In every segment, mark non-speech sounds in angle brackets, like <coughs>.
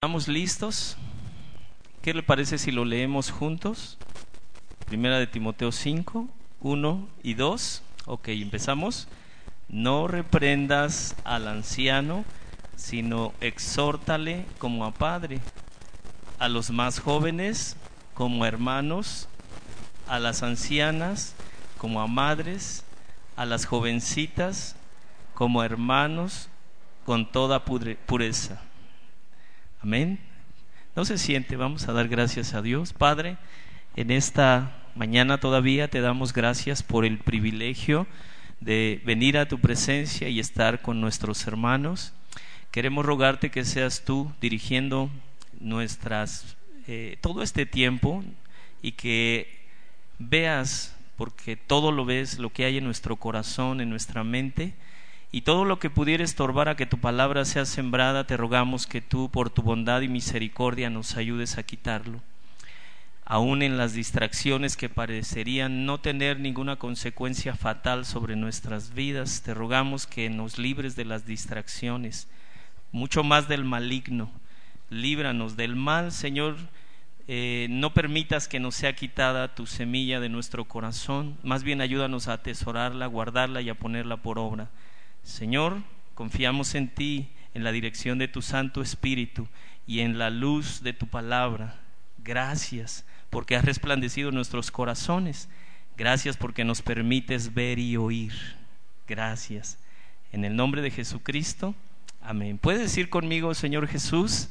¿Estamos listos? ¿Qué le parece si lo leemos juntos? Primera de Timoteo 5, 1 y 2. Ok, empezamos. No reprendas al anciano, sino exhórtale como a padre, a los más jóvenes como hermanos, a las ancianas como a madres, a las jovencitas como hermanos con toda pureza. Amén. No se siente, vamos a dar gracias a Dios. Padre, en esta mañana todavía te damos gracias por el privilegio de venir a tu presencia y estar con nuestros hermanos. Queremos rogarte que seas tú dirigiendo nuestras eh, todo este tiempo y que veas, porque todo lo ves, lo que hay en nuestro corazón, en nuestra mente, y todo lo que pudiera estorbar a que tu palabra sea sembrada, te rogamos que tú, por tu bondad y misericordia, nos ayudes a quitarlo. Aún en las distracciones que parecerían no tener ninguna consecuencia fatal sobre nuestras vidas, te rogamos que nos libres de las distracciones, mucho más del maligno. Líbranos del mal, Señor. Eh, no permitas que nos sea quitada tu semilla de nuestro corazón, más bien ayúdanos a atesorarla, guardarla y a ponerla por obra. Señor, confiamos en ti, en la dirección de tu Santo Espíritu y en la luz de tu palabra. Gracias porque has resplandecido nuestros corazones. Gracias porque nos permites ver y oír. Gracias. En el nombre de Jesucristo. Amén. ¿Puedes decir conmigo, Señor Jesús?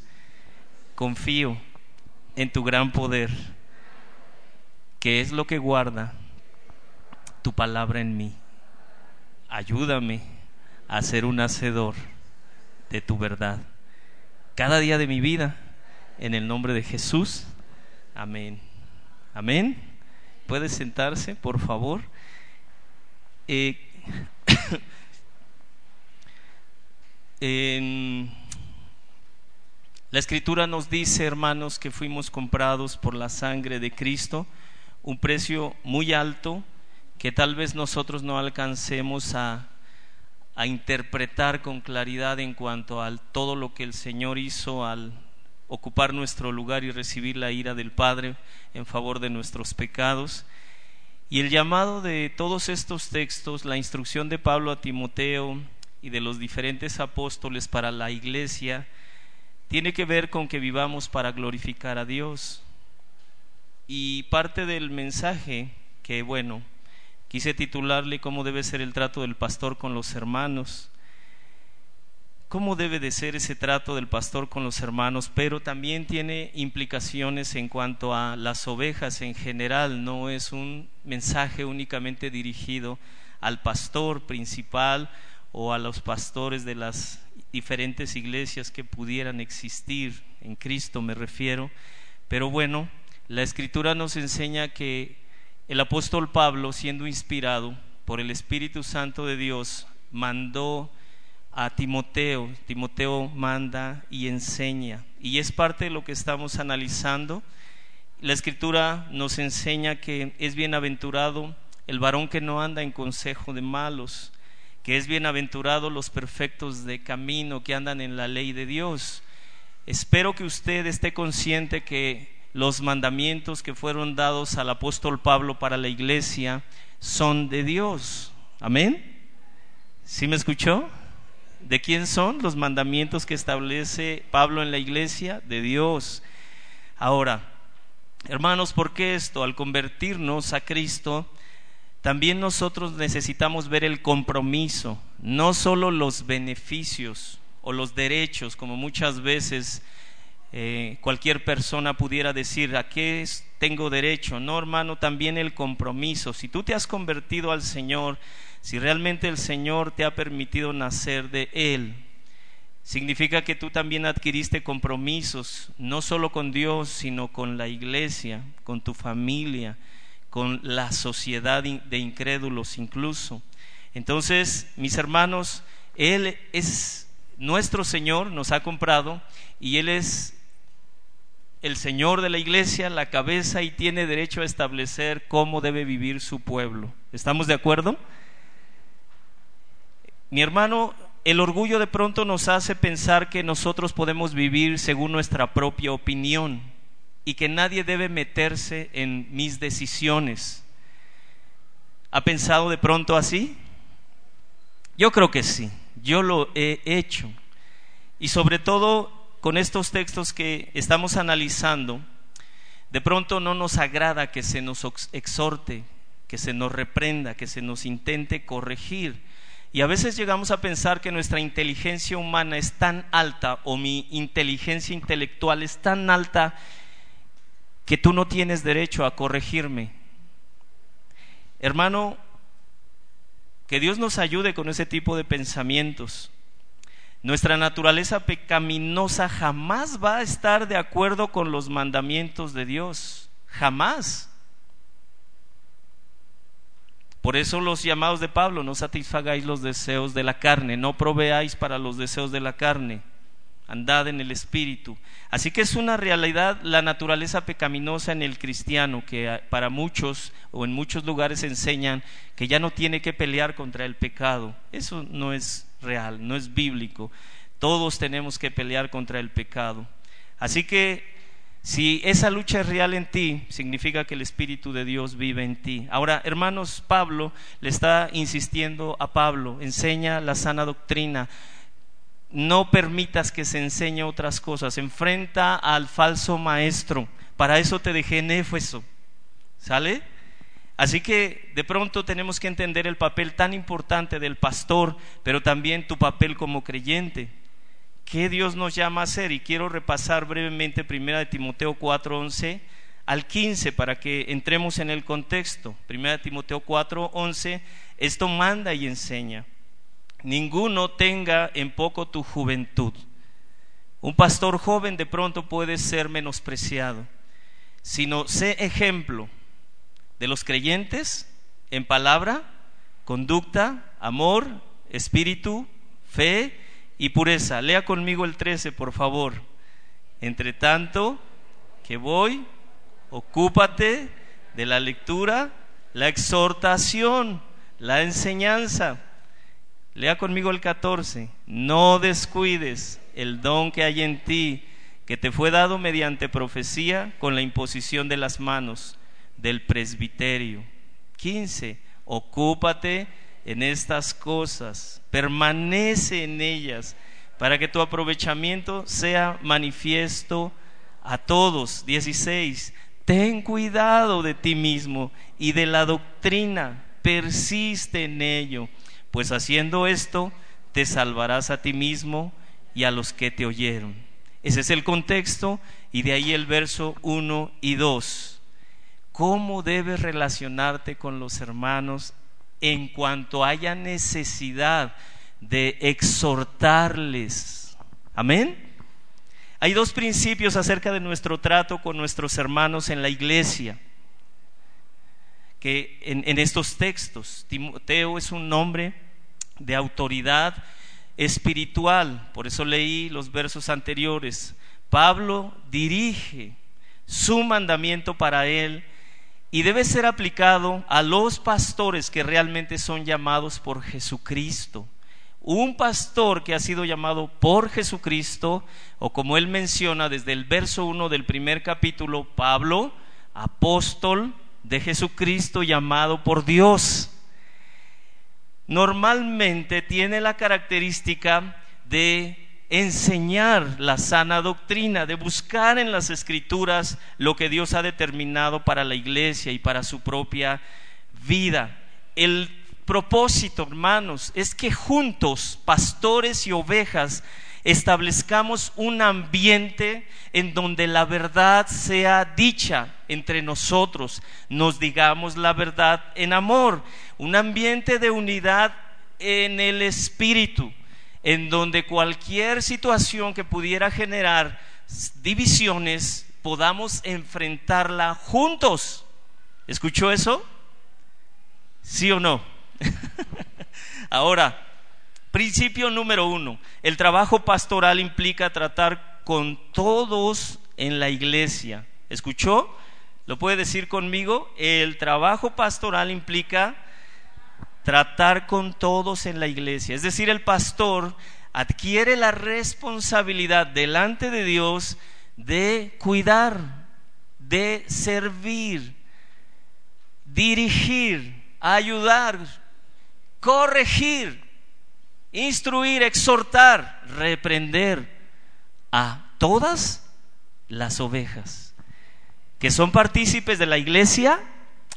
Confío en tu gran poder, que es lo que guarda tu palabra en mí. Ayúdame a ser un hacedor de tu verdad. Cada día de mi vida, en el nombre de Jesús. Amén. Amén. ¿Puede sentarse, por favor? Eh, <coughs> la escritura nos dice, hermanos, que fuimos comprados por la sangre de Cristo, un precio muy alto que tal vez nosotros no alcancemos a a interpretar con claridad en cuanto a todo lo que el Señor hizo al ocupar nuestro lugar y recibir la ira del Padre en favor de nuestros pecados. Y el llamado de todos estos textos, la instrucción de Pablo a Timoteo y de los diferentes apóstoles para la iglesia, tiene que ver con que vivamos para glorificar a Dios. Y parte del mensaje, que bueno, Quise titularle cómo debe ser el trato del pastor con los hermanos. ¿Cómo debe de ser ese trato del pastor con los hermanos? Pero también tiene implicaciones en cuanto a las ovejas en general. No es un mensaje únicamente dirigido al pastor principal o a los pastores de las diferentes iglesias que pudieran existir. En Cristo me refiero. Pero bueno, la escritura nos enseña que el apóstol Pablo, siendo inspirado por el Espíritu Santo de Dios, mandó a Timoteo. Timoteo manda y enseña. Y es parte de lo que estamos analizando. La escritura nos enseña que es bienaventurado el varón que no anda en consejo de malos, que es bienaventurado los perfectos de camino que andan en la ley de Dios. Espero que usted esté consciente que los mandamientos que fueron dados al apóstol Pablo para la iglesia son de Dios. Amén. ¿Sí me escuchó? ¿De quién son los mandamientos que establece Pablo en la iglesia? De Dios. Ahora, hermanos, ¿por qué esto? Al convertirnos a Cristo, también nosotros necesitamos ver el compromiso, no solo los beneficios o los derechos, como muchas veces eh, cualquier persona pudiera decir, ¿a qué tengo derecho? No, hermano, también el compromiso. Si tú te has convertido al Señor, si realmente el Señor te ha permitido nacer de Él, significa que tú también adquiriste compromisos, no solo con Dios, sino con la iglesia, con tu familia, con la sociedad de incrédulos incluso. Entonces, mis hermanos, Él es nuestro Señor, nos ha comprado y Él es el Señor de la iglesia, la cabeza, y tiene derecho a establecer cómo debe vivir su pueblo. ¿Estamos de acuerdo? Mi hermano, el orgullo de pronto nos hace pensar que nosotros podemos vivir según nuestra propia opinión y que nadie debe meterse en mis decisiones. ¿Ha pensado de pronto así? Yo creo que sí, yo lo he hecho. Y sobre todo con estos textos que estamos analizando, de pronto no nos agrada que se nos exhorte, que se nos reprenda, que se nos intente corregir. Y a veces llegamos a pensar que nuestra inteligencia humana es tan alta o mi inteligencia intelectual es tan alta que tú no tienes derecho a corregirme. Hermano, que Dios nos ayude con ese tipo de pensamientos. Nuestra naturaleza pecaminosa jamás va a estar de acuerdo con los mandamientos de Dios. Jamás. Por eso los llamados de Pablo, no satisfagáis los deseos de la carne, no proveáis para los deseos de la carne, andad en el Espíritu. Así que es una realidad la naturaleza pecaminosa en el cristiano, que para muchos o en muchos lugares enseñan que ya no tiene que pelear contra el pecado. Eso no es real, no es bíblico. Todos tenemos que pelear contra el pecado. Así que si esa lucha es real en ti, significa que el Espíritu de Dios vive en ti. Ahora, hermanos, Pablo le está insistiendo a Pablo, enseña la sana doctrina. No permitas que se enseñe otras cosas. Enfrenta al falso maestro. Para eso te dejé en Éfeso. ¿Sale? Así que de pronto tenemos que entender el papel tan importante del pastor, pero también tu papel como creyente. ¿Qué Dios nos llama a hacer? Y quiero repasar brevemente 1 de Timoteo 4:11 al 15 para que entremos en el contexto. 1 de Timoteo 4:11, esto manda y enseña. Ninguno tenga en poco tu juventud. Un pastor joven de pronto puede ser menospreciado, sino sé ejemplo de los creyentes en palabra, conducta, amor, espíritu, fe y pureza. Lea conmigo el 13, por favor. Entre tanto que voy, ocúpate de la lectura, la exhortación, la enseñanza. Lea conmigo el 14. No descuides el don que hay en ti, que te fue dado mediante profecía con la imposición de las manos del presbiterio. 15. Ocúpate en estas cosas, permanece en ellas, para que tu aprovechamiento sea manifiesto a todos. 16. Ten cuidado de ti mismo y de la doctrina, persiste en ello, pues haciendo esto te salvarás a ti mismo y a los que te oyeron. Ese es el contexto y de ahí el verso 1 y 2. ¿Cómo debes relacionarte con los hermanos en cuanto haya necesidad de exhortarles. Amén. Hay dos principios acerca de nuestro trato con nuestros hermanos en la iglesia. Que en, estos textos, Timoteo es un nombre de autoridad espiritual, por eso leí los versos anteriores. Pablo dirige su mandamiento para él y debe ser aplicado a los pastores que realmente son llamados por Jesucristo. Un pastor que ha sido llamado por Jesucristo, o como él menciona desde el verso 1 del primer capítulo, Pablo, apóstol de Jesucristo llamado por Dios. Normalmente tiene la característica de enseñar la sana doctrina, de buscar en las escrituras lo que Dios ha determinado para la iglesia y para su propia vida. El propósito, hermanos, es que juntos, pastores y ovejas, establezcamos un ambiente en donde la verdad sea dicha entre nosotros, nos digamos la verdad en amor, un ambiente de unidad en el espíritu en donde cualquier situación que pudiera generar divisiones podamos enfrentarla juntos. ¿Escuchó eso? ¿Sí o no? <laughs> Ahora, principio número uno, el trabajo pastoral implica tratar con todos en la iglesia. ¿Escuchó? ¿Lo puede decir conmigo? El trabajo pastoral implica tratar con todos en la iglesia. Es decir, el pastor adquiere la responsabilidad delante de Dios de cuidar, de servir, dirigir, ayudar, corregir, instruir, exhortar, reprender a todas las ovejas que son partícipes de la iglesia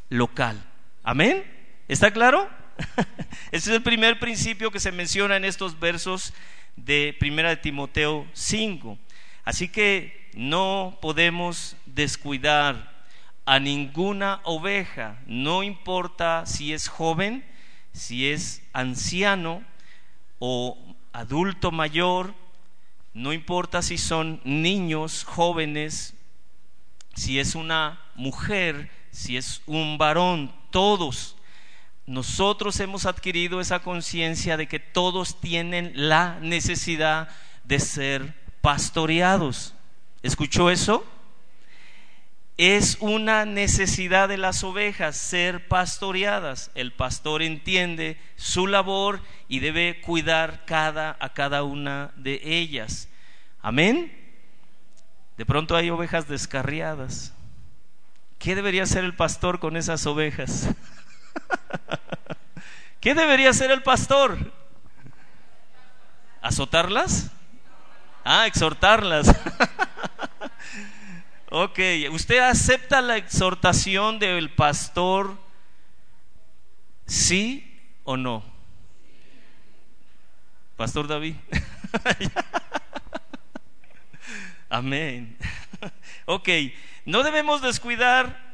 local. Amén. ¿Está claro? <laughs> Ese es el primer principio que se menciona en estos versos de Primera de Timoteo 5. Así que no podemos descuidar a ninguna oveja, no importa si es joven, si es anciano o adulto mayor, no importa si son niños, jóvenes, si es una mujer, si es un varón, todos. Nosotros hemos adquirido esa conciencia de que todos tienen la necesidad de ser pastoreados. ¿Escuchó eso? Es una necesidad de las ovejas ser pastoreadas. El pastor entiende su labor y debe cuidar cada, a cada una de ellas. Amén. De pronto hay ovejas descarriadas. ¿Qué debería hacer el pastor con esas ovejas? <laughs> <laughs> ¿Qué debería hacer el pastor? ¿Azotarlas? Ah, exhortarlas. <laughs> ok, ¿usted acepta la exhortación del pastor? ¿Sí o no? Pastor David. <laughs> Amén. ok, no debemos descuidar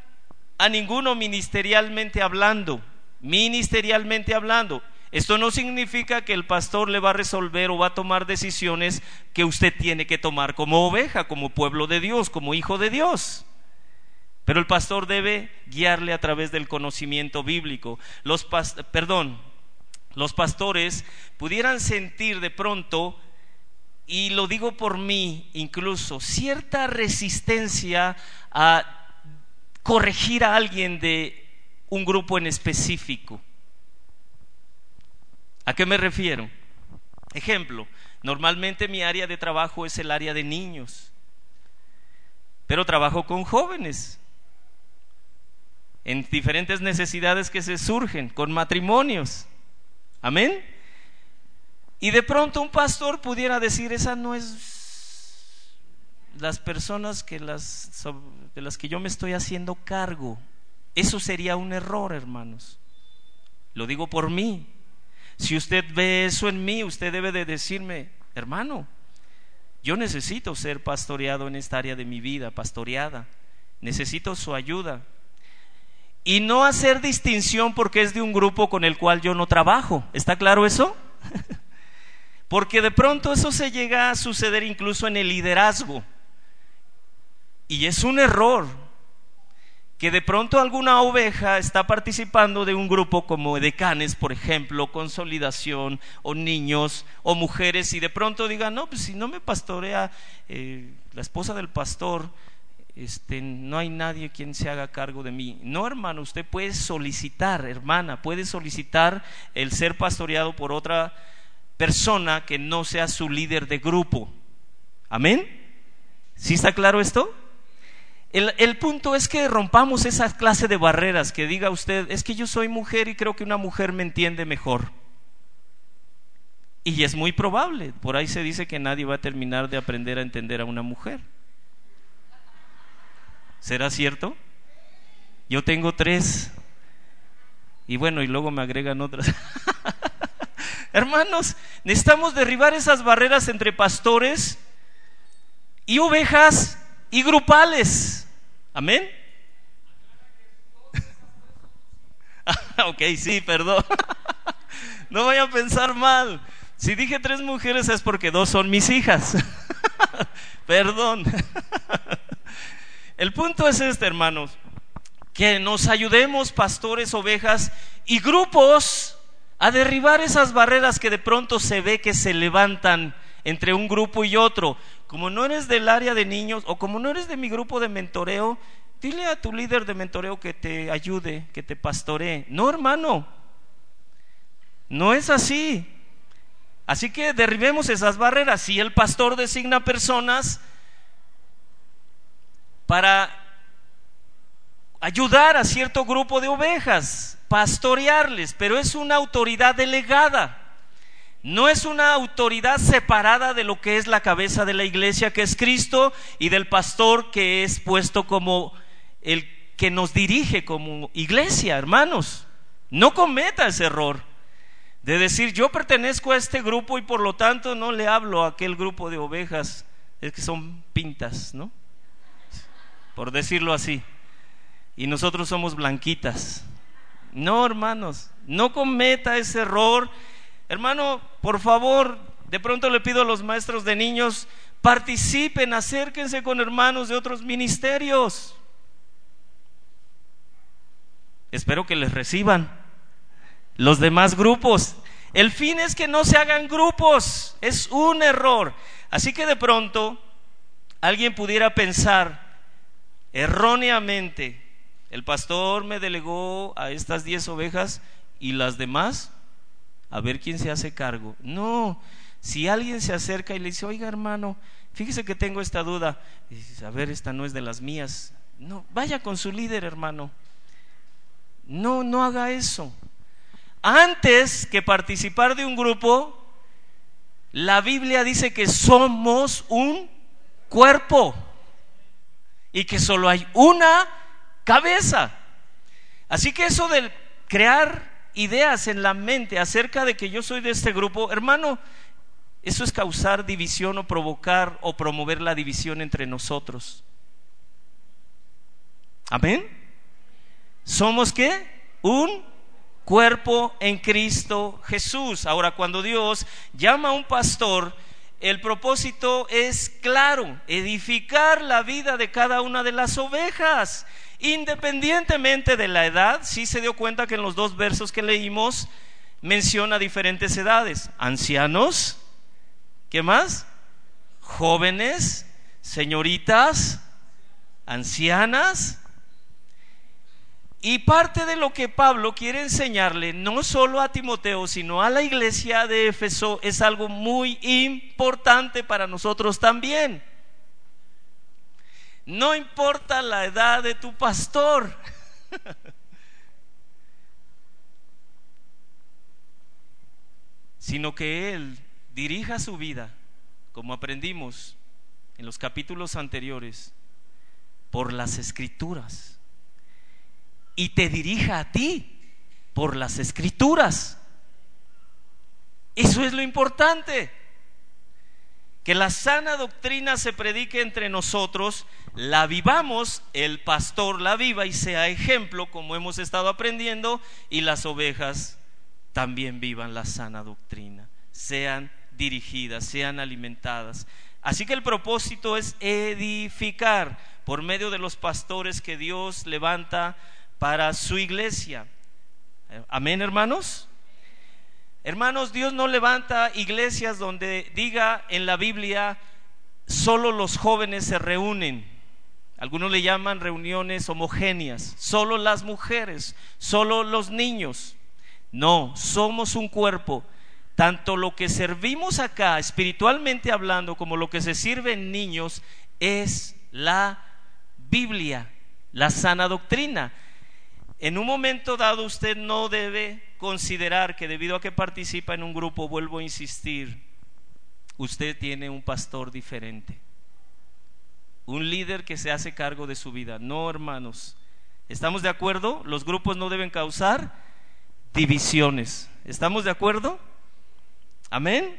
a ninguno ministerialmente hablando. Ministerialmente hablando. Esto no significa que el pastor le va a resolver o va a tomar decisiones que usted tiene que tomar como oveja, como pueblo de Dios, como hijo de Dios. Pero el pastor debe guiarle a través del conocimiento bíblico. Los perdón, los pastores pudieran sentir de pronto y lo digo por mí incluso, cierta resistencia a corregir a alguien de un grupo en específico. ¿A qué me refiero? Ejemplo, normalmente mi área de trabajo es el área de niños, pero trabajo con jóvenes en diferentes necesidades que se surgen, con matrimonios. Amén. Y de pronto un pastor pudiera decir, esa no es las personas que las, de las que yo me estoy haciendo cargo. Eso sería un error, hermanos. Lo digo por mí. Si usted ve eso en mí, usted debe de decirme, hermano, yo necesito ser pastoreado en esta área de mi vida, pastoreada. Necesito su ayuda. Y no hacer distinción porque es de un grupo con el cual yo no trabajo. ¿Está claro eso? <laughs> porque de pronto eso se llega a suceder incluso en el liderazgo. Y es un error que de pronto alguna oveja está participando de un grupo como decanes, por ejemplo, consolidación, o niños, o mujeres, y de pronto digan, no, pues si no me pastorea eh, la esposa del pastor, este, no hay nadie quien se haga cargo de mí. No, hermano, usted puede solicitar, hermana, puede solicitar el ser pastoreado por otra persona que no sea su líder de grupo. Amén. ¿Sí está claro esto? El, punto es que rompamos esa clase de barreras, que diga usted, es que yo soy mujer y creo que una mujer me entiende mejor. Y es muy probable, por ahí se dice que nadie va a terminar de aprender a entender a una mujer. ¿Será cierto? Yo tengo tres. Y bueno, y luego me agregan otras. <laughs> Hermanos, necesitamos derribar esas barreras entre pastores y ovejas y grupales. Amén. <laughs> ok, sí, perdón. <laughs> no voy a pensar mal. Si dije tres mujeres es porque dos son mis hijas. <laughs> perdón. El punto es este, hermanos, que nos ayudemos, pastores, ovejas y grupos, a derribar esas barreras que de pronto se ve que se levantan entre un grupo y otro. Como no eres del área de niños o como no eres de mi grupo de mentoreo, dile a tu líder de mentoreo que te ayude, que te pastoree. No, hermano. No es así. Así que derribemos esas barreras. Si el pastor designa personas para ayudar a cierto grupo de ovejas, pastorearles, pero es una autoridad delegada. No es una autoridad separada de lo que es la cabeza de la iglesia, que es Cristo, y del pastor que es puesto como el que nos dirige como iglesia, hermanos. No cometa ese error de decir yo pertenezco a este grupo y por lo tanto no le hablo a aquel grupo de ovejas, es que son pintas, ¿no? Por decirlo así. Y nosotros somos blanquitas. No, hermanos, no cometa ese error. Hermano, por favor, de pronto le pido a los maestros de niños, participen, acérquense con hermanos de otros ministerios. Espero que les reciban los demás grupos. El fin es que no se hagan grupos, es un error. Así que de pronto alguien pudiera pensar erróneamente, el pastor me delegó a estas diez ovejas y las demás, a ver quién se hace cargo. No, si alguien se acerca y le dice, oiga hermano, fíjese que tengo esta duda, y a ver, esta no es de las mías. No, vaya con su líder, hermano. No, no haga eso. Antes que participar de un grupo, la Biblia dice que somos un cuerpo y que solo hay una cabeza. Así que eso de crear ideas en la mente acerca de que yo soy de este grupo, hermano, eso es causar división o provocar o promover la división entre nosotros. Amén. ¿Somos qué? Un cuerpo en Cristo Jesús. Ahora, cuando Dios llama a un pastor, el propósito es claro, edificar la vida de cada una de las ovejas, independientemente de la edad. Sí se dio cuenta que en los dos versos que leímos menciona diferentes edades. Ancianos, ¿qué más? Jóvenes, señoritas, ancianas, y parte de lo que Pablo quiere enseñarle, no solo a Timoteo, sino a la iglesia de Éfeso, es algo muy importante para nosotros también. No importa la edad de tu pastor. <laughs> sino que Él dirija su vida, como aprendimos en los capítulos anteriores, por las escrituras y te dirija a ti por las escrituras. Eso es lo importante. Que la sana doctrina se predique entre nosotros, la vivamos, el pastor la viva y sea ejemplo, como hemos estado aprendiendo, y las ovejas también vivan la sana doctrina, sean dirigidas, sean alimentadas. Así que el propósito es edificar por medio de los pastores que Dios levanta para su iglesia. Amén, hermanos. Hermanos, Dios no levanta iglesias donde diga en la Biblia solo los jóvenes se reúnen. Algunos le llaman reuniones homogéneas, solo las mujeres, solo los niños. No, somos un cuerpo. Tanto lo que servimos acá, espiritualmente hablando, como lo que se sirve en niños, es la Biblia, la sana doctrina. En un momento dado usted no debe considerar que debido a que participa en un grupo, vuelvo a insistir, usted tiene un pastor diferente, un líder que se hace cargo de su vida. No, hermanos, ¿estamos de acuerdo? Los grupos no deben causar divisiones. ¿Estamos de acuerdo? Amén.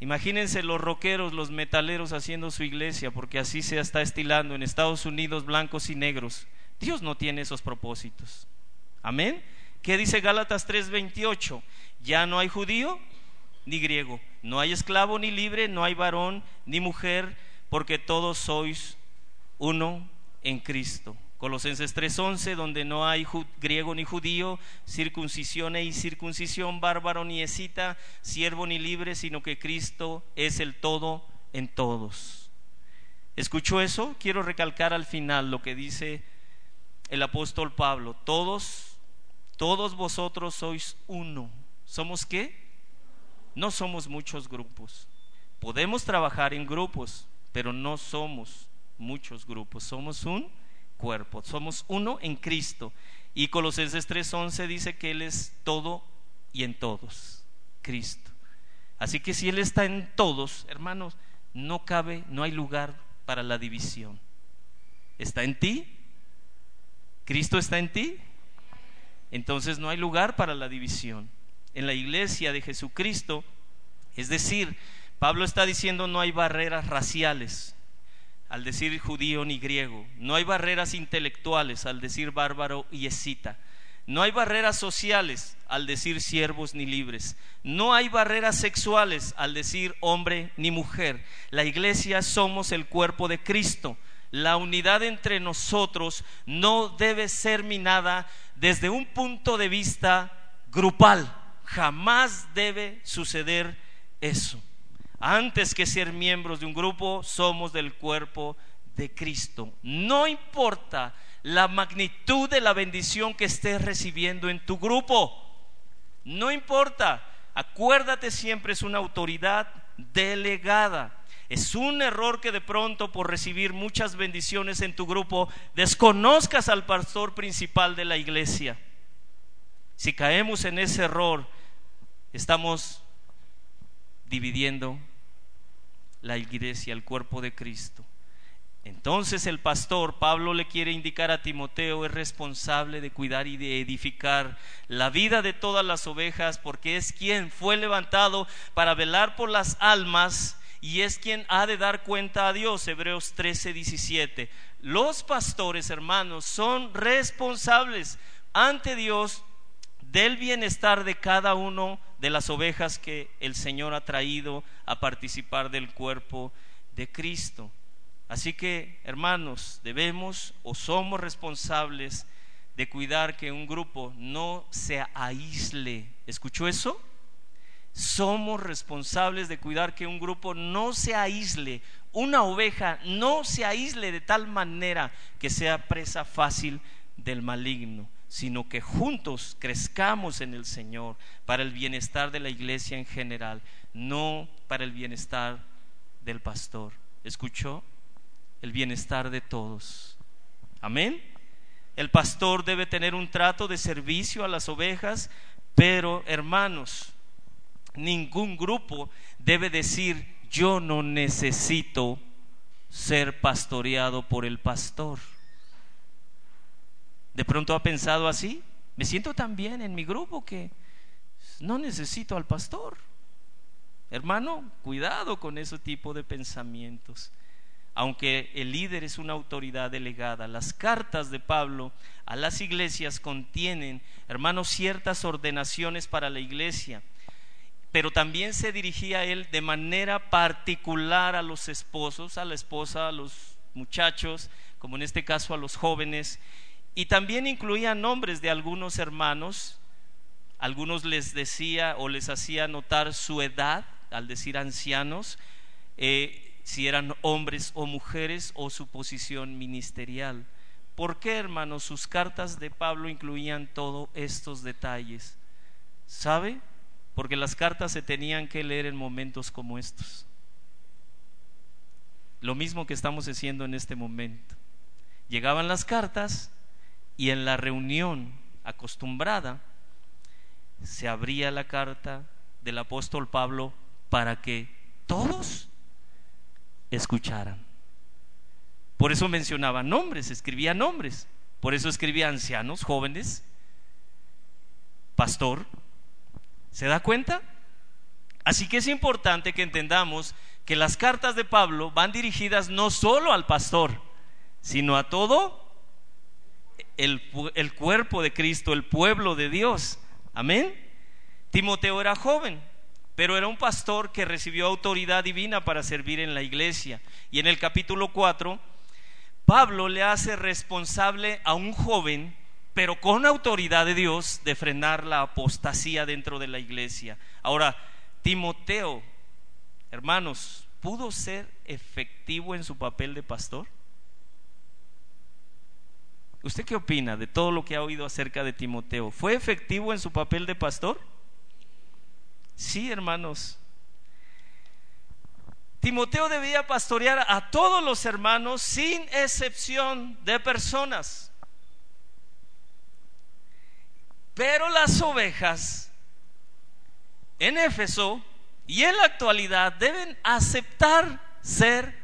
Imagínense los rockeros, los metaleros haciendo su iglesia, porque así se está estilando en Estados Unidos blancos y negros. Dios no tiene esos propósitos. Amén. ¿Qué dice Gálatas 3:28? Ya no hay judío ni griego, no hay esclavo ni libre, no hay varón ni mujer, porque todos sois uno en Cristo. Colosenses 3:11, donde no hay griego ni judío, circuncisión y circuncisión, bárbaro ni escita, siervo ni libre, sino que Cristo es el todo en todos. ¿Escuchó eso? Quiero recalcar al final lo que dice el apóstol Pablo, todos, todos vosotros sois uno, ¿Somos qué? No somos muchos grupos. Podemos trabajar en grupos, pero no somos muchos grupos. Somos un cuerpo, somos uno en Cristo. Y Colosenses 3:11 dice que Él es todo y en todos, Cristo. Así que si Él está en todos, hermanos, no cabe, no hay lugar para la división. ¿Está en ti? ¿Cristo está en ti? Entonces no hay lugar para la división. En la iglesia de Jesucristo, es decir, Pablo está diciendo no hay barreras raciales al decir judío ni griego, no hay barreras intelectuales al decir bárbaro y escita, no hay barreras sociales al decir siervos ni libres. No hay barreras sexuales al decir hombre ni mujer. La iglesia somos el cuerpo de Cristo. La unidad entre nosotros no debe ser minada desde un punto de vista grupal. Jamás debe suceder eso. Antes que ser miembros de un grupo, somos del cuerpo de Cristo. No importa la magnitud de la bendición que estés recibiendo en tu grupo. No importa, acuérdate siempre es una autoridad delegada. Es un error que de pronto por recibir muchas bendiciones en tu grupo desconozcas al pastor principal de la iglesia. Si caemos en ese error, estamos dividiendo la iglesia, el cuerpo de Cristo. Entonces el pastor, Pablo le quiere indicar a Timoteo, es responsable de cuidar y de edificar la vida de todas las ovejas, porque es quien fue levantado para velar por las almas y es quien ha de dar cuenta a Dios. Hebreos 13, 17. Los pastores, hermanos, son responsables ante Dios del bienestar de cada uno de las ovejas que el Señor ha traído a participar del cuerpo de Cristo. Así que, hermanos, debemos o somos responsables de cuidar que un grupo no se aísle. ¿Escuchó eso? Somos responsables de cuidar que un grupo no se aísle, una oveja no se aísle de tal manera que sea presa fácil del maligno, sino que juntos crezcamos en el Señor para el bienestar de la iglesia en general, no para el bienestar del pastor. ¿Escuchó? el bienestar de todos. Amén. El pastor debe tener un trato de servicio a las ovejas, pero hermanos, ningún grupo debe decir yo no necesito ser pastoreado por el pastor. ¿De pronto ha pensado así? Me siento tan bien en mi grupo que no necesito al pastor. Hermano, cuidado con ese tipo de pensamientos aunque el líder es una autoridad delegada. Las cartas de Pablo a las iglesias contienen, hermanos, ciertas ordenaciones para la iglesia, pero también se dirigía él de manera particular a los esposos, a la esposa, a los muchachos, como en este caso a los jóvenes, y también incluía nombres de algunos hermanos, algunos les decía o les hacía notar su edad, al decir ancianos, eh, si eran hombres o mujeres o su posición ministerial. ¿Por qué, hermanos? Sus cartas de Pablo incluían todos estos detalles. ¿Sabe? Porque las cartas se tenían que leer en momentos como estos. Lo mismo que estamos haciendo en este momento. Llegaban las cartas y en la reunión acostumbrada se abría la carta del apóstol Pablo para que todos escucharan. Por eso mencionaba nombres, escribía nombres. Por eso escribía ancianos, jóvenes, pastor. ¿Se da cuenta? Así que es importante que entendamos que las cartas de Pablo van dirigidas no solo al pastor, sino a todo el, el, cuerpo de Cristo, el pueblo de Dios. Amén. Timoteo era joven, pero era un pastor que recibió autoridad divina para servir en la iglesia. Y en el capítulo 4, Pablo le hace responsable a un joven, pero con autoridad de Dios, de frenar la apostasía dentro de la iglesia. Ahora, Timoteo, hermanos, ¿pudo ser efectivo en su papel de pastor? ¿Usted qué opina de todo lo que ha oído acerca de Timoteo? ¿Fue efectivo en su papel de pastor? Sí, hermanos. Timoteo debía pastorear a todos los hermanos sin excepción de personas. Pero las ovejas en Éfeso y en la actualidad deben aceptar ser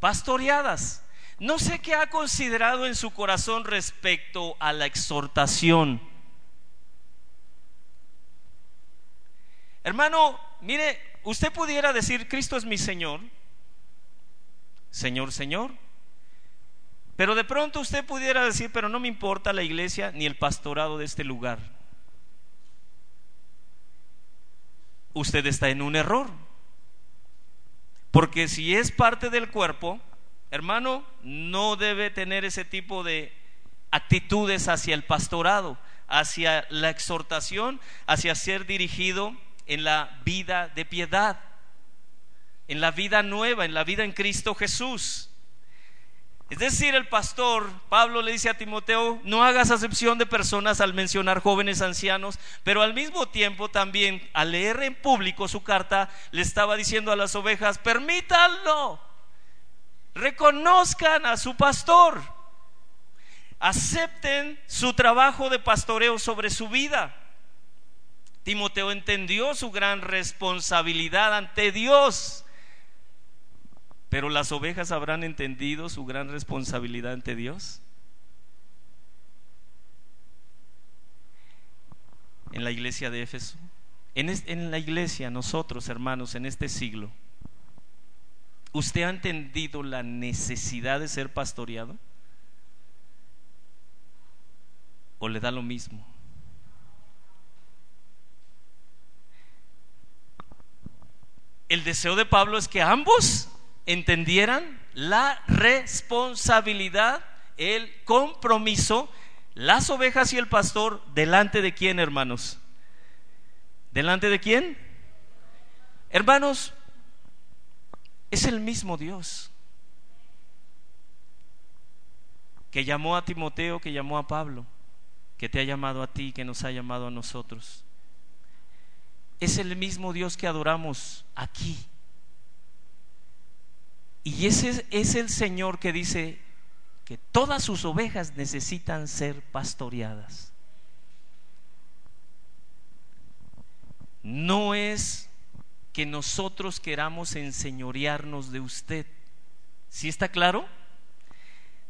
pastoreadas. No sé qué ha considerado en su corazón respecto a la exhortación. Hermano, mire, usted pudiera decir, Cristo es mi Señor, Señor, Señor, pero de pronto usted pudiera decir, pero no me importa la iglesia ni el pastorado de este lugar. Usted está en un error. Porque si es parte del cuerpo, hermano, no debe tener ese tipo de actitudes hacia el pastorado, hacia la exhortación, hacia ser dirigido en la vida de piedad, en la vida nueva, en la vida en Cristo Jesús. Es decir, el pastor Pablo le dice a Timoteo, no hagas acepción de personas al mencionar jóvenes ancianos, pero al mismo tiempo también al leer en público su carta le estaba diciendo a las ovejas, permítanlo, reconozcan a su pastor, acepten su trabajo de pastoreo sobre su vida. Timoteo entendió su gran responsabilidad ante Dios pero las ovejas habrán entendido su gran responsabilidad ante Dios. En la iglesia de Éfeso, en, la iglesia, nosotros hermanos, en este siglo, ¿usted ha entendido la necesidad de ser pastoreado? ¿O le da lo mismo? El deseo de Pablo es que ambos entendieran la responsabilidad, el compromiso, las ovejas y el pastor, delante de quién, hermanos? ¿Delante de quién? Hermanos, es el mismo Dios que llamó a Timoteo, que llamó a Pablo, que te ha llamado a ti, que nos ha llamado a nosotros. Es el mismo Dios que adoramos aquí y ese es el Señor que dice que todas sus ovejas necesitan ser pastoreadas. No es que nosotros queramos enseñorearnos de usted. ¿Sí está claro?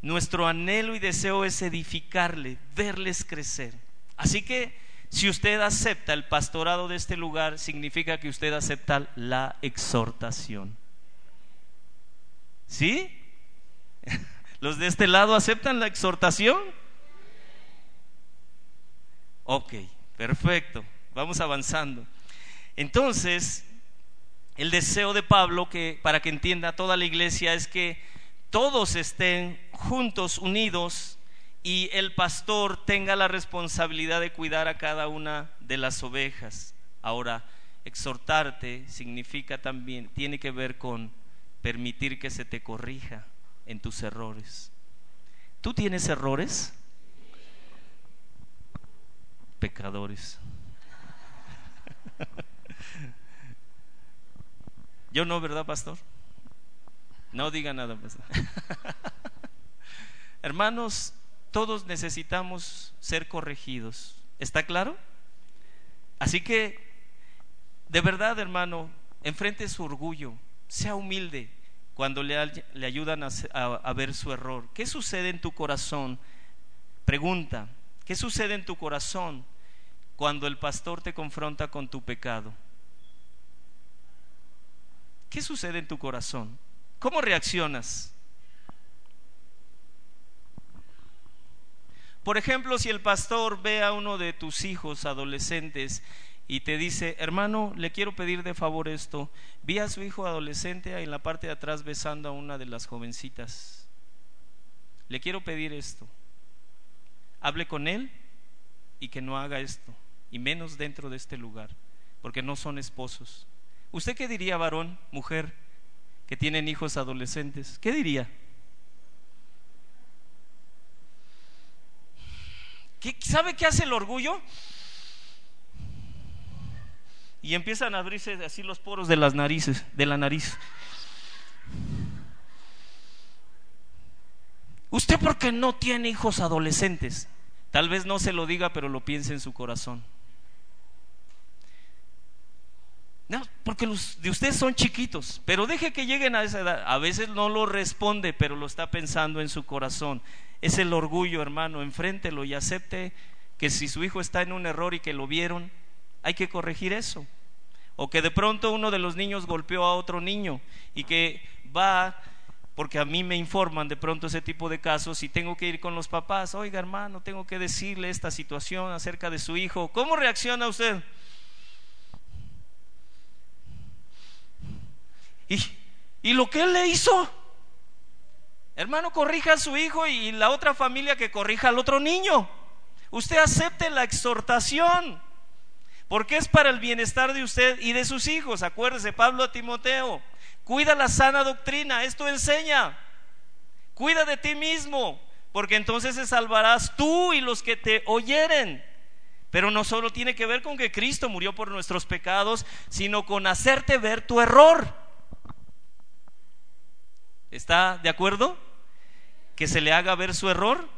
Nuestro anhelo y deseo es edificarle, verles crecer. Así que si usted acepta el pastorado de este lugar, significa que usted acepta la exhortación. ¿Sí? ¿Los de este lado aceptan la exhortación? Ok, perfecto. Vamos avanzando. Entonces, el deseo de Pablo, que para que entienda toda la iglesia, es que todos estén juntos, unidos, y el pastor tenga la responsabilidad de cuidar a cada una de las ovejas. Ahora, exhortarte significa también, tiene que ver con permitir que se te corrija en tus errores. ¿Tú tienes errores? Pecadores. <laughs> Yo no, ¿verdad, pastor? No diga nada, pastor. <laughs> Hermanos, todos necesitamos ser corregidos. ¿Está claro? Así que, de verdad, hermano, enfrente su orgullo, sea humilde, cuando le, ayudan a, a ver su error. ¿Qué sucede en tu corazón? Pregunta, ¿qué sucede en tu corazón cuando el pastor te confronta con tu pecado? ¿Qué sucede en tu corazón? ¿Cómo reaccionas? Por ejemplo, si el pastor ve a uno de tus hijos adolescentes y te dice, hermano, le quiero pedir de favor esto. Vi a su hijo adolescente en la parte de atrás besando a una de las jovencitas. Le quiero pedir esto. Hable con él y que no haga esto, y menos dentro de este lugar, porque no son esposos. ¿Usted qué diría, varón, mujer, que tienen hijos adolescentes? ¿Qué diría? ¿Sabe qué hace el orgullo? Y empiezan a abrirse así los poros de las narices, de la nariz. ¿Usted por qué no tiene hijos adolescentes? Tal vez no se lo diga, pero lo piense en su corazón. No, porque los de ustedes son chiquitos, pero deje que lleguen a esa edad. A veces no lo responde, pero lo está pensando en su corazón. Es el orgullo, hermano, enfréntelo y acepte que si su hijo está en un error y que lo vieron, hay que corregir eso. O que de pronto uno de los niños golpeó a otro niño y que va, porque a mí me informan de pronto ese tipo de casos y tengo que ir con los papás, oiga hermano, tengo que decirle esta situación acerca de su hijo. ¿Cómo reacciona usted? ¿Y, lo que él le hizo? Hermano, corrija a su hijo y la otra familia que corrija al otro niño. Usted acepte la exhortación, porque es para el bienestar de usted y de sus hijos. Acuérdese, Pablo a Timoteo, cuida la sana doctrina, esto enseña. Cuida de ti mismo, porque entonces se salvarás tú y los que te oyeren. Pero no solo tiene que ver con que Cristo murió por nuestros pecados, sino con hacerte ver tu error. ¿Está de acuerdo? Que se le haga ver su error.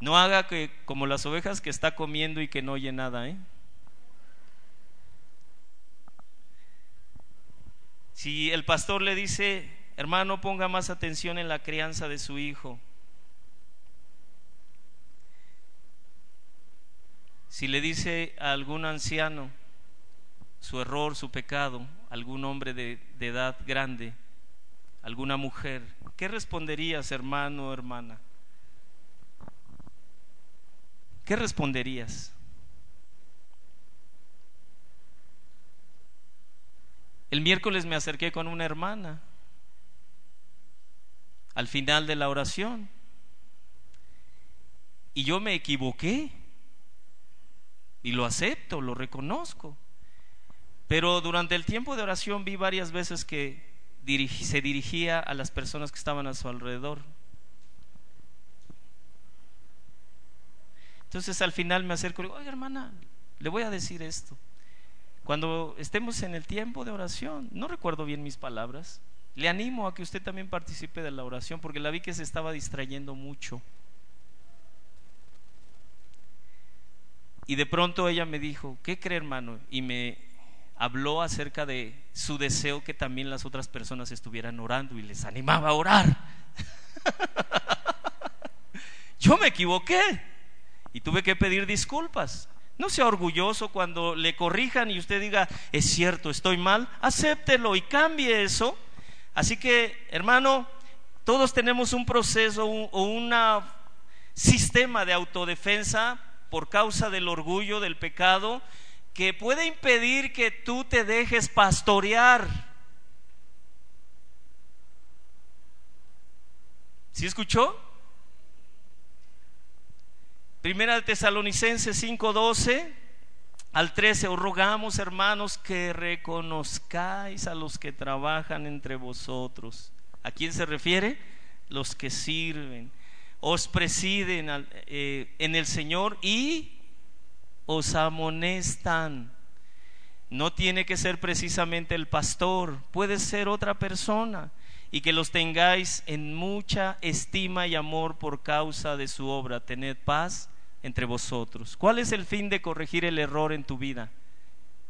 No haga que como las ovejas que está comiendo y que no oye nada, ¿eh? Si el pastor le dice, hermano, ponga más atención en la crianza de su hijo. Si le dice a algún anciano su error, su pecado, algún hombre de, edad grande, alguna mujer, ¿qué responderías, hermano o hermana? ¿Qué responderías? El miércoles me acerqué con una hermana al final de la oración y yo me equivoqué y lo acepto, lo reconozco. Pero durante el tiempo de oración vi varias veces que se dirigía a las personas que estaban a su alrededor. Entonces al final me acerco y digo, oye hermana, le voy a decir esto. Cuando estemos en el tiempo de oración, no recuerdo bien mis palabras, le animo a que usted también participe de la oración porque la vi que se estaba distrayendo mucho. Y de pronto ella me dijo, ¿qué cree hermano? Y me habló acerca de su deseo que también las otras personas estuvieran orando y les animaba a orar. <laughs> Yo me equivoqué y tuve que pedir disculpas. No sea orgulloso cuando le corrijan y usted diga, es cierto, estoy mal, acéptelo y cambie eso. Así que, hermano, todos tenemos un proceso o un sistema de autodefensa por causa del orgullo, del pecado, que puede impedir que tú te dejes pastorear. ¿Sí escuchó? Primera de Tesalonicenses 5:12 al 13, os rogamos hermanos que reconozcáis a los que trabajan entre vosotros. ¿A quién se refiere? Los que sirven, os presiden eh, en el Señor y os amonestan. No tiene que ser precisamente el pastor, puede ser otra persona y que los tengáis en mucha estima y amor por causa de su obra. Tened paz entre vosotros. ¿Cuál es el fin de corregir el error en tu vida?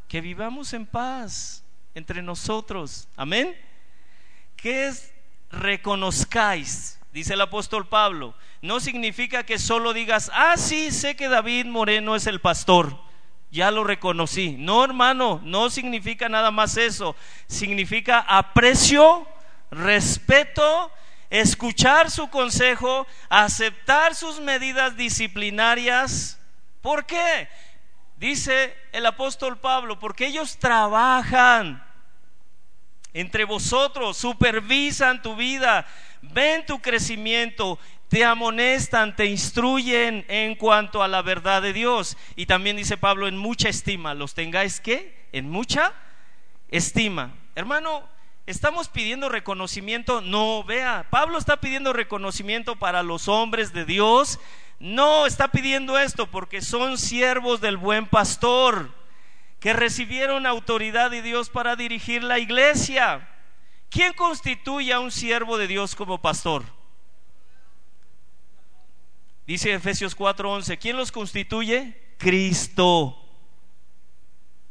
Que vivamos en paz entre nosotros. Amén. ¿Qué es reconozcáis? Dice el apóstol Pablo no significa que solo digas, ah, sí, sé que David Moreno es el pastor, ya lo reconocí. No, hermano, no significa nada más eso. Significa aprecio, respeto, escuchar su consejo, aceptar sus medidas disciplinarias. ¿Por qué? Dice el apóstol Pablo, porque ellos trabajan entre vosotros, supervisan tu vida, ven tu crecimiento te amonestan, te instruyen en cuanto a la verdad de Dios. Y también dice Pablo, en mucha estima, los tengáis que, en mucha estima. Hermano, estamos pidiendo reconocimiento, no, vea, Pablo está pidiendo reconocimiento para los hombres de Dios, no está pidiendo esto porque son siervos del buen pastor. que recibieron autoridad de Dios para dirigir la iglesia. ¿Quién constituye a un siervo de Dios como pastor? Dice Efesios 4:11, ¿quién los constituye? Cristo.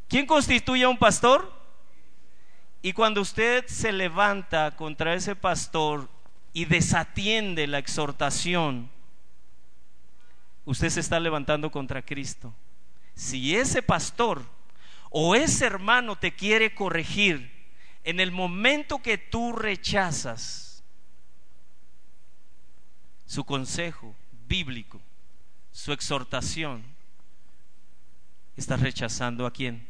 ¿Quién constituye a un pastor? Y cuando usted se levanta contra ese pastor y desatiende la exhortación, usted se está levantando contra Cristo. Si ese pastor o ese hermano te quiere corregir en el momento que tú rechazas su consejo bíblico, su exhortación, estás rechazando a quién?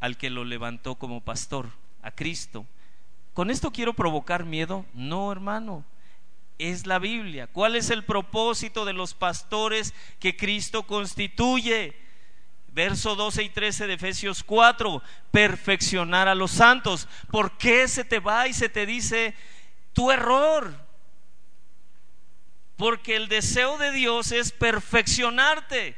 Al que lo levantó como pastor, a Cristo. ¿Con esto quiero provocar miedo? No, hermano es la Biblia. ¿Cuál es el propósito de los pastores que Cristo constituye? Verso 12 y 13 de Efesios 4, perfeccionar a los santos. ¿Por qué se te va y se te dice tu error? Porque el deseo de Dios es perfeccionarte.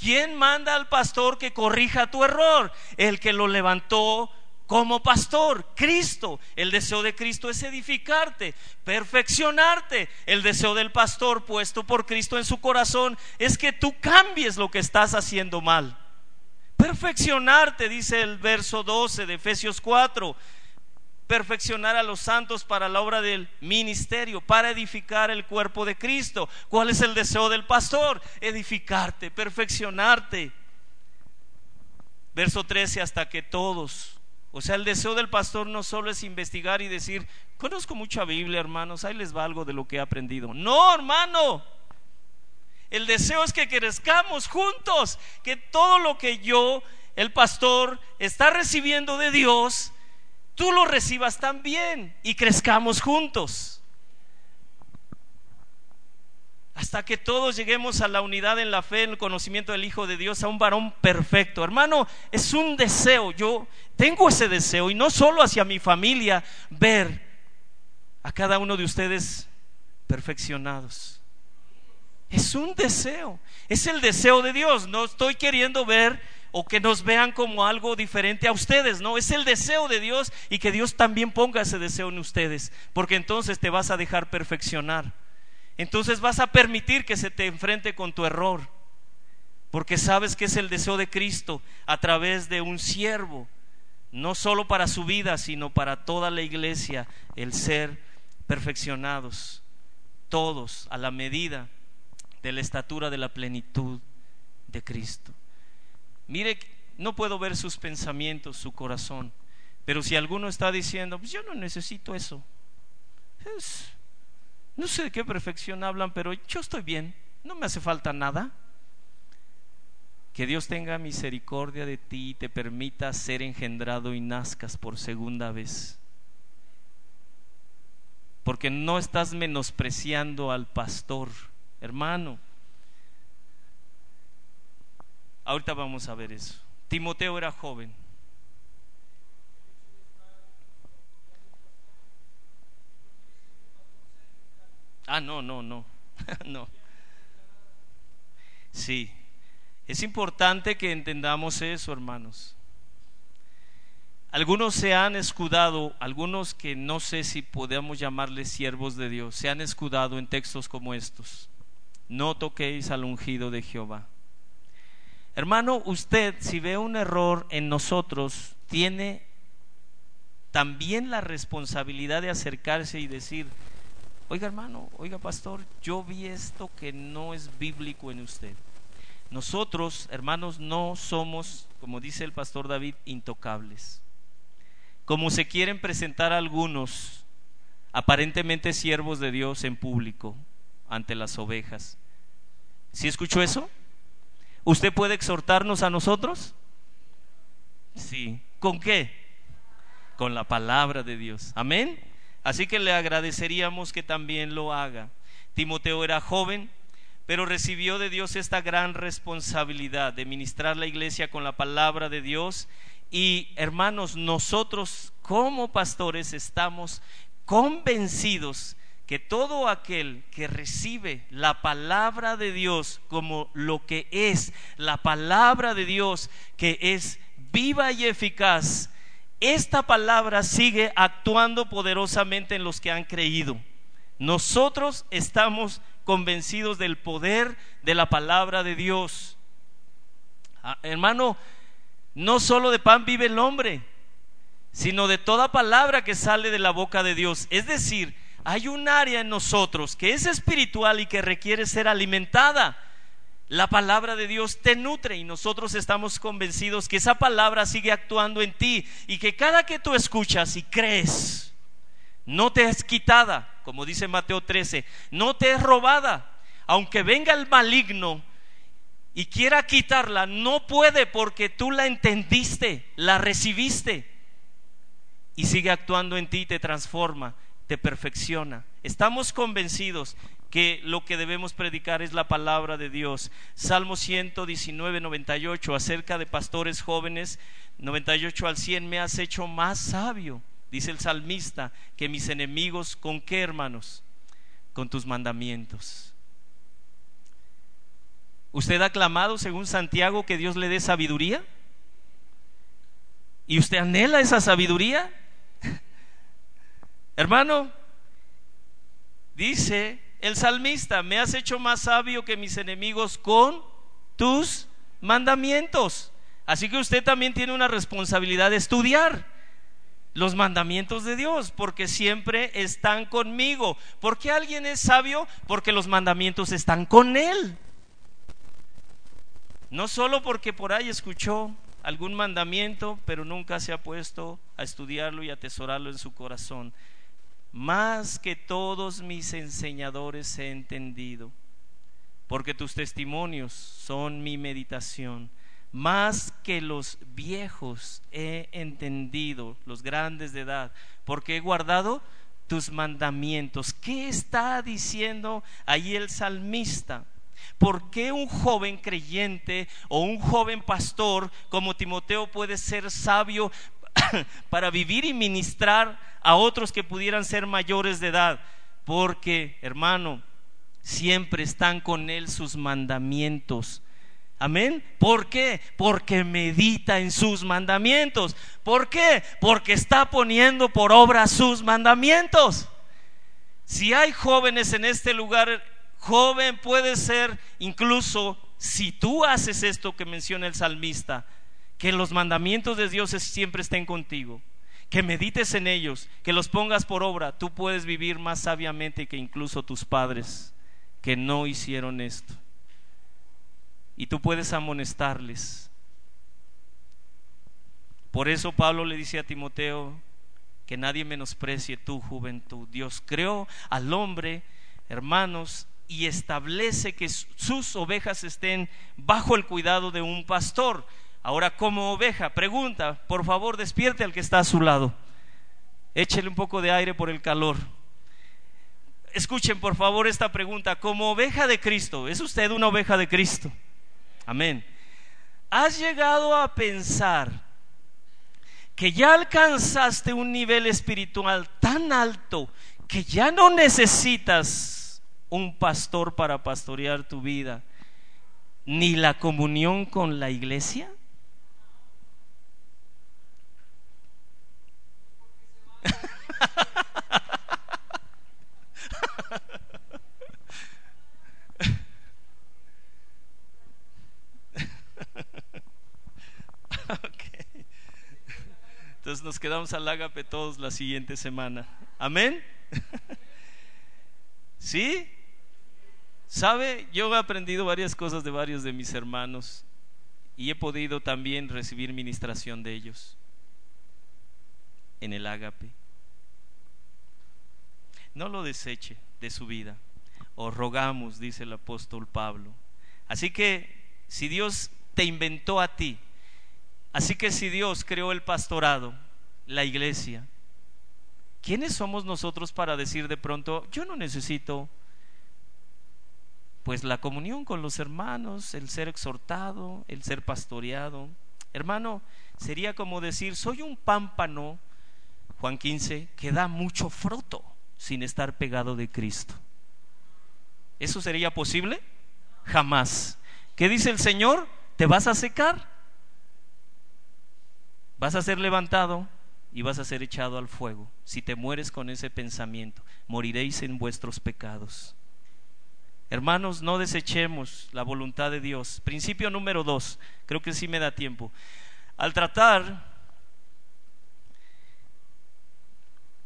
¿Quién manda al pastor que corrija tu error? El que lo levantó como pastor, Cristo. El deseo de Cristo es edificarte, perfeccionarte. El deseo del pastor puesto por Cristo en su corazón es que tú cambies lo que estás haciendo mal. Perfeccionarte, dice el verso 12 de Efesios 4. Perfeccionar a los santos para la obra del ministerio, para edificar el cuerpo de Cristo. ¿Cuál es el deseo del pastor? Edificarte, perfeccionarte. Verso 13, hasta que todos o sea, el deseo del pastor no solo es investigar y decir, conozco mucha Biblia, hermanos, ahí les va algo de lo que he aprendido. No, hermano. El deseo es que crezcamos juntos, que todo lo que yo, el pastor, está recibiendo de Dios, tú lo recibas también y crezcamos juntos. hasta que todos lleguemos a la unidad en la fe, en el conocimiento del Hijo de Dios, a un varón perfecto. Hermano, es un deseo, yo tengo ese deseo, y no solo hacia mi familia, ver a cada uno de ustedes perfeccionados. Es un deseo, es el deseo de Dios, no estoy queriendo ver o que nos vean como algo diferente a ustedes, no, es el deseo de Dios y que Dios también ponga ese deseo en ustedes, porque entonces te vas a dejar perfeccionar entonces vas a permitir que se te enfrente con tu error, porque sabes que es el deseo de Cristo a través de un siervo, no solo para su vida, sino para toda la iglesia, el ser perfeccionados, todos a la medida de la estatura de la plenitud de Cristo. Mire, no puedo ver sus pensamientos, su corazón, pero si alguno está diciendo, pues yo no necesito eso, es, no sé de qué perfección hablan, pero yo estoy bien, no me hace falta nada. Que Dios tenga misericordia de ti y te permita ser engendrado y nazcas por segunda vez. Porque no estás menospreciando al pastor, hermano. Ahorita vamos a ver eso. Timoteo era joven. Ah, no, no, no, <laughs> no. Sí, es importante que entendamos eso, hermanos. Algunos se han escudado, algunos que no sé si podemos llamarles siervos de Dios, se han escudado en textos como estos. No toquéis al ungido de Jehová. Hermano, usted si ve un error en nosotros, tiene también la responsabilidad de acercarse y decir, Oiga hermano, oiga pastor, yo vi esto que no es bíblico en usted. Nosotros, hermanos, no somos, como dice el pastor David, intocables. Como se quieren presentar algunos, aparentemente siervos de Dios en público, ante las ovejas. ¿Sí escuchó eso? ¿Usted puede exhortarnos a nosotros? Sí. ¿Con qué? Con la palabra de Dios. Amén. Así que le agradeceríamos que también lo haga. Timoteo era joven, pero recibió de Dios esta gran responsabilidad de ministrar la iglesia con la palabra de Dios. Y hermanos, nosotros como pastores estamos convencidos que todo aquel que recibe la palabra de Dios como lo que es la palabra de Dios, que es viva y eficaz. Esta palabra sigue actuando poderosamente en los que han creído. Nosotros estamos convencidos del poder de la palabra de Dios. Ah, hermano, no solo de pan vive el hombre, sino de toda palabra que sale de la boca de Dios. Es decir, hay un área en nosotros que es espiritual y que requiere ser alimentada. La palabra de Dios te nutre y nosotros estamos convencidos que esa palabra sigue actuando en ti y que cada que tú escuchas y crees, no te es quitada, como dice Mateo 13, no te es robada. Aunque venga el maligno y quiera quitarla, no puede porque tú la entendiste, la recibiste y sigue actuando en ti, te transforma, te perfecciona. Estamos convencidos que lo que debemos predicar es la palabra de Dios. Salmo 119, 98, acerca de pastores jóvenes, 98 al 100, me has hecho más sabio, dice el salmista, que mis enemigos, ¿con qué hermanos? Con tus mandamientos. ¿Usted ha clamado, según Santiago, que Dios le dé sabiduría? ¿Y usted anhela esa sabiduría? Hermano, dice el salmista, me has hecho más sabio que mis enemigos con tus mandamientos. Así que usted también tiene una responsabilidad de estudiar los mandamientos de Dios, porque siempre están conmigo. ¿Por qué alguien es sabio? Porque los mandamientos están con él. No solo porque por ahí escuchó algún mandamiento, pero nunca se ha puesto a estudiarlo y atesorarlo en su corazón más que todos mis enseñadores he entendido, porque tus testimonios son mi meditación. Más que los viejos he entendido, los grandes de edad, porque he guardado tus mandamientos. ¿Qué está diciendo ahí el salmista? ¿Por qué un joven creyente o un joven pastor como Timoteo puede ser sabio <coughs> para vivir y ministrar a otros que pudieran ser mayores de edad, porque, hermano, siempre están con Él sus mandamientos. Amén. ¿Por qué? Porque medita en sus mandamientos. ¿Por qué? Porque está poniendo por obra sus mandamientos. Si hay jóvenes en este lugar, joven puede ser incluso si tú haces esto que menciona el salmista, que los mandamientos de Dios siempre estén contigo, que medites en ellos, que los pongas por obra, tú puedes vivir más sabiamente que incluso tus padres que no hicieron esto. Y tú puedes amonestarles. Por eso Pablo le dice a Timoteo que nadie menosprecie tu juventud. Dios creó al hombre, hermanos, y establece que sus ovejas estén bajo el cuidado de un pastor. Ahora, como oveja, pregunta, por favor, despierte al que está a su lado. Échele un poco de aire por el calor. Escuchen, por favor, esta pregunta. Como oveja de Cristo, ¿es usted una oveja de Cristo? Amén. ¿Has llegado a pensar que ya alcanzaste un nivel espiritual tan alto que ya no necesitas un pastor para pastorear tu vida, ni la comunión con la iglesia? Entonces nos quedamos al ágape todos la siguiente semana. Amén. ¿Sí? ¿Sabe? Yo he aprendido varias cosas de varios de mis hermanos y he podido también recibir ministración de ellos en el ágape. No lo deseche de su vida. O rogamos, dice el apóstol Pablo. Así que si Dios te inventó a ti, así que si Dios creó el pastorado, la iglesia, ¿quiénes somos nosotros para decir de pronto, yo no necesito pues la comunión con los hermanos, el ser exhortado, el ser pastoreado? Hermano, sería como decir, soy un pámpano Juan 15, que da mucho fruto sin estar pegado de Cristo. ¿Eso sería posible? Jamás. ¿Qué dice el Señor? ¿Te vas a secar? Vas a ser levantado y vas a ser echado al fuego. Si te mueres con ese pensamiento, moriréis en vuestros pecados. Hermanos, no desechemos la voluntad de Dios. Principio número dos, creo que sí me da tiempo. Al tratar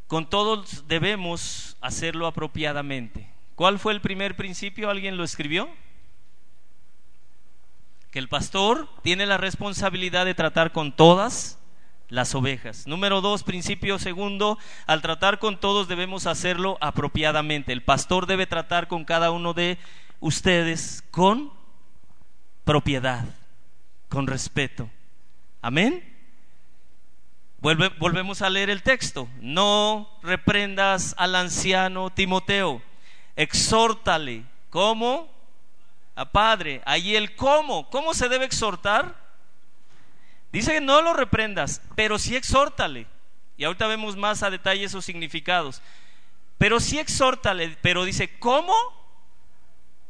con todos debemos hacerlo apropiadamente. ¿Cuál fue el primer principio? ¿Alguien lo escribió? Que el pastor tiene la responsabilidad de tratar con todas las ovejas. Número dos, principio segundo, al tratar con todos debemos hacerlo apropiadamente. El pastor debe tratar con cada uno de ustedes con propiedad, con respeto. Amén. volvemos a leer el texto. No reprendas al anciano Timoteo, exhórtale. ¿Cómo? A padre. Ahí el cómo. ¿Cómo se debe exhortar? Dice que no lo reprendas, pero sí exhórtale. Y ahorita vemos más a detalle esos significados. Pero sí exhórtale, pero dice, ¿cómo?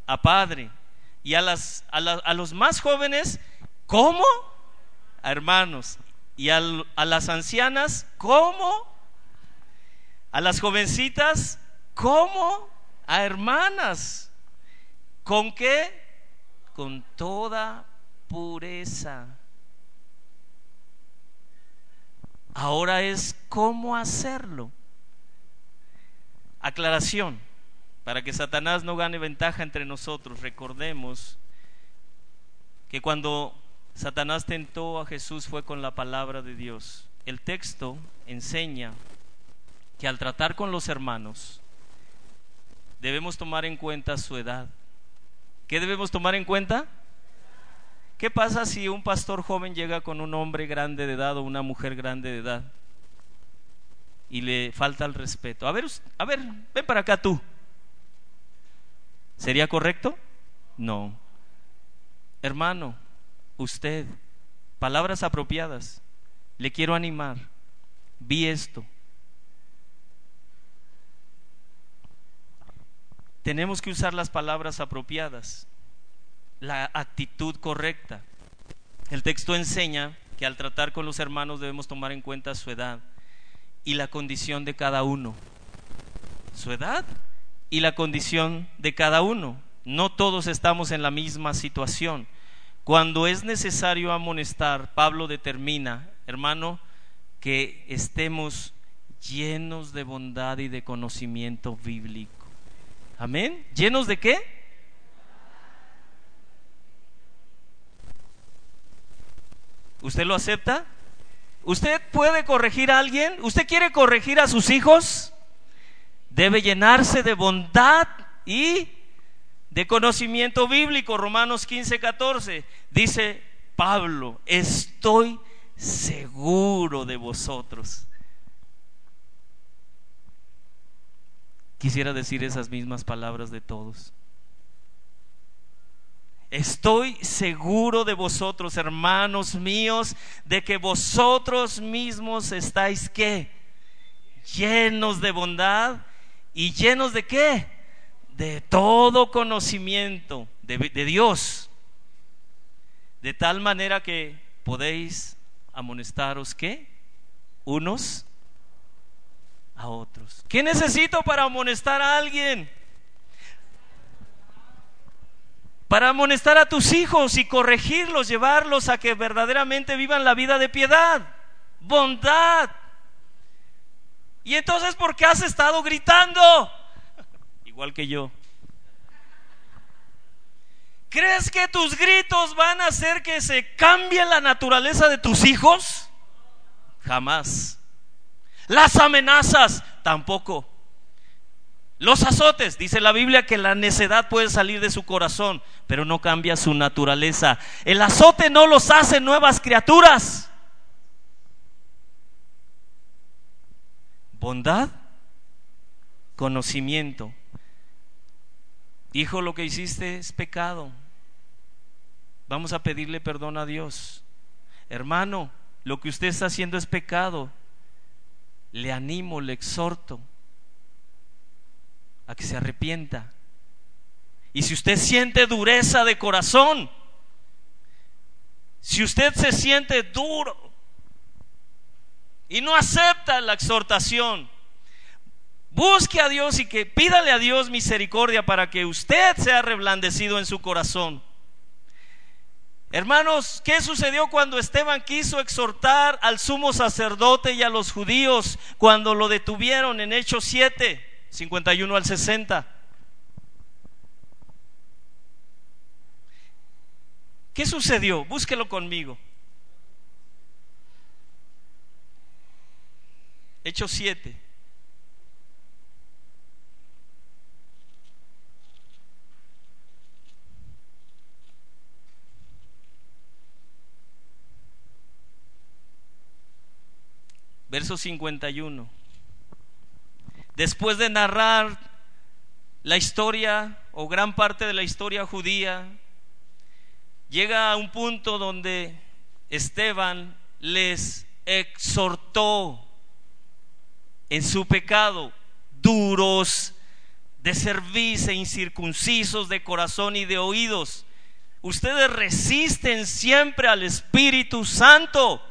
A padre. Y a, las, a, los más jóvenes, ¿cómo? A hermanos. Y a, a las ancianas, ¿cómo? A las jovencitas, ¿cómo? A hermanas. ¿Con qué? Con toda pureza. Ahora es cómo hacerlo. Aclaración, para que Satanás no gane ventaja entre nosotros, recordemos que cuando Satanás tentó a Jesús fue con la palabra de Dios. El texto enseña que al tratar con los hermanos debemos tomar en cuenta su edad. ¿Qué debemos tomar en cuenta? ¿Qué pasa si un pastor joven llega con un hombre grande de edad o una mujer grande de edad y le falta el respeto? A ver, a ver, ven para acá tú. ¿Sería correcto? No. Hermano, usted, palabras apropiadas. Le quiero animar. Vi esto. Tenemos que usar las palabras apropiadas la actitud correcta. El texto enseña que al tratar con los hermanos debemos tomar en cuenta su edad y la condición de cada uno. Su edad y la condición de cada uno. No todos estamos en la misma situación. Cuando es necesario amonestar, Pablo determina, hermano, que estemos llenos de bondad y de conocimiento bíblico. Amén. ¿Llenos de qué? ¿Usted lo acepta? ¿Usted puede corregir a alguien? ¿Usted quiere corregir a sus hijos? Debe llenarse de bondad y de conocimiento bíblico. Romanos 15, 14. Dice Pablo, estoy seguro de vosotros. Quisiera decir esas mismas palabras de todos. Estoy seguro de vosotros, hermanos míos, de que vosotros mismos estáis qué? Llenos de bondad y llenos de qué? De todo conocimiento de, de Dios. De tal manera que podéis amonestaros qué? Unos a otros. ¿Qué necesito para amonestar a alguien? Para amonestar a tus hijos y corregirlos, llevarlos a que verdaderamente vivan la vida de piedad, bondad. Y entonces, ¿por qué has estado gritando? Igual que yo. ¿Crees que tus gritos van a hacer que se cambie la naturaleza de tus hijos? Jamás. Las amenazas tampoco. Los azotes, dice la Biblia que la necedad puede salir de su corazón, pero no cambia su naturaleza. El azote no los hace nuevas criaturas. Bondad, conocimiento. Hijo, lo que hiciste es pecado. Vamos a pedirle perdón a Dios. Hermano, lo que usted está haciendo es pecado. Le animo, le exhorto a que se arrepienta. Y si usted siente dureza de corazón, si usted se siente duro, y no acepta la exhortación. Busque a Dios y que pídale a Dios misericordia para que usted sea reblandecido en su corazón. Hermanos, ¿qué sucedió cuando Esteban quiso exhortar al sumo sacerdote y a los judíos cuando lo detuvieron en Hechos 7, 51 al 60? ¿Qué sucedió? Búsquelo conmigo. Hechos 7. Verso 51. Después de narrar la historia o gran parte de la historia judía, llega a un punto donde Esteban les exhortó en su pecado, duros de cerviz e incircuncisos de corazón y de oídos. Ustedes resisten siempre al Espíritu Santo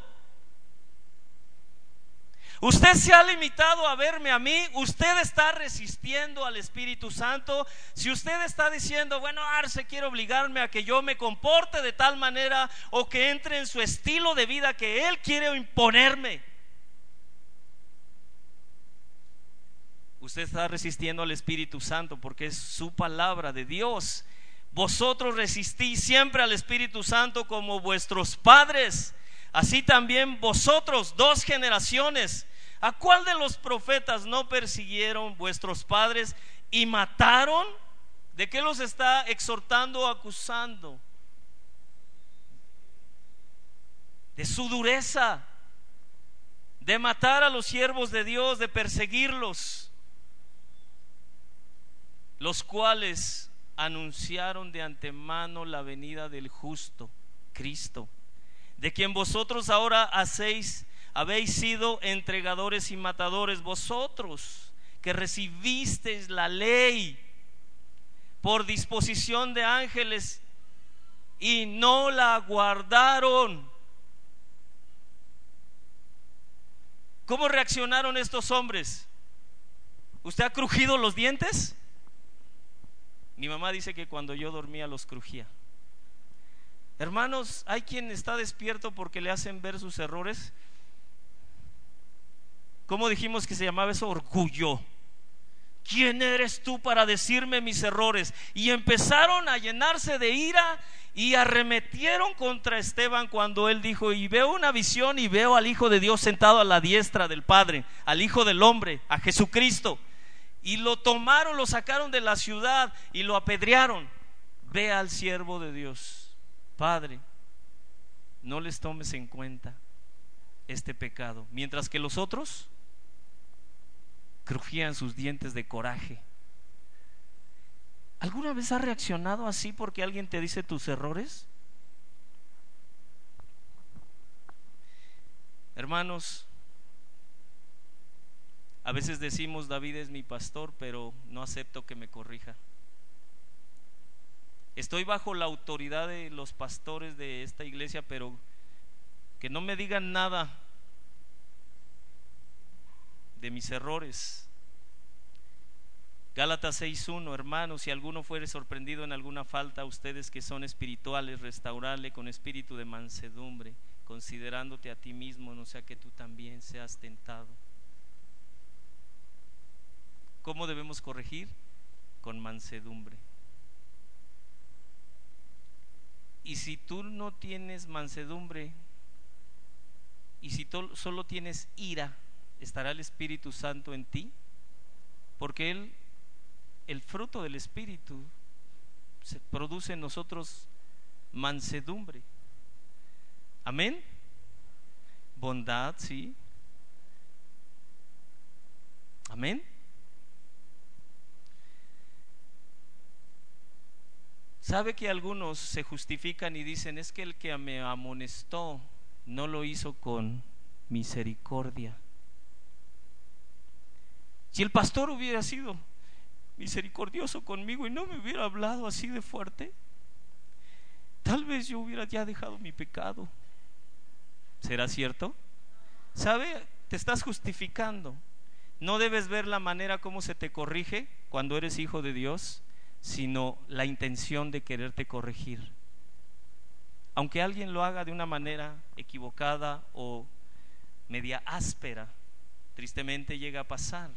Usted se ha limitado a verme a mí, usted está resistiendo al Espíritu Santo. Si usted está diciendo, bueno, Arce quiere obligarme a que yo me comporte de tal manera o que entre en su estilo de vida que Él quiere imponerme. Usted está resistiendo al Espíritu Santo porque es su palabra de Dios. Vosotros resistís siempre al Espíritu Santo como vuestros padres. Así también vosotros, dos generaciones, ¿A cuál de los profetas no persiguieron vuestros padres y mataron? ¿De qué los está exhortando o acusando? De su dureza, de matar a los siervos de Dios, de perseguirlos, los cuales anunciaron de antemano la venida del justo, Cristo, de quien vosotros ahora hacéis habéis sido entregadores y matadores vosotros, que recibisteis la ley por disposición de ángeles y no la guardaron. ¿Cómo reaccionaron estos hombres? ¿Usted ha crujido los dientes? Mi mamá dice que cuando yo dormía los crujía. Hermanos, hay quien está despierto porque le hacen ver sus errores ¿Cómo dijimos que se llamaba eso? Orgullo. ¿Quién eres tú para decirme mis errores? Y empezaron a llenarse de ira y arremetieron contra Esteban cuando él dijo, y veo una visión y veo al Hijo de Dios sentado a la diestra del Padre, al Hijo del Hombre, a Jesucristo. Y lo tomaron, lo sacaron de la ciudad y lo apedrearon. Ve al siervo de Dios. Padre, no les tomes en cuenta este pecado. Mientras que los otros crujían sus dientes de coraje. ¿Alguna vez has reaccionado así porque alguien te dice tus errores? Hermanos, a veces decimos David es mi pastor, pero no acepto que me corrija. Estoy bajo la autoridad de los pastores de esta iglesia, pero que no me digan nada de mis errores. Gálatas 6.1, hermanos, si alguno fuere sorprendido en alguna falta, ustedes que son espirituales, restaurarle con espíritu de mansedumbre, considerándote a ti mismo, no sea que tú también seas tentado. ¿Cómo debemos corregir? Con mansedumbre. Y si tú no tienes mansedumbre, y si solo tienes ira, estará el Espíritu Santo en ti, porque Él, el fruto del Espíritu, se produce en nosotros mansedumbre. Amén. Bondad, sí. Amén. ¿Sabe que algunos se justifican y dicen, es que el que me amonestó no lo hizo con misericordia? Si el pastor hubiera sido misericordioso conmigo y no me hubiera hablado así de fuerte, tal vez yo hubiera ya dejado mi pecado. ¿Será cierto? ¿Sabe? te estás justificando. No debes ver la manera como se te corrige cuando eres hijo de Dios, sino la intención de quererte corregir. Aunque alguien lo haga de una manera equivocada o media áspera, tristemente llega a pasar.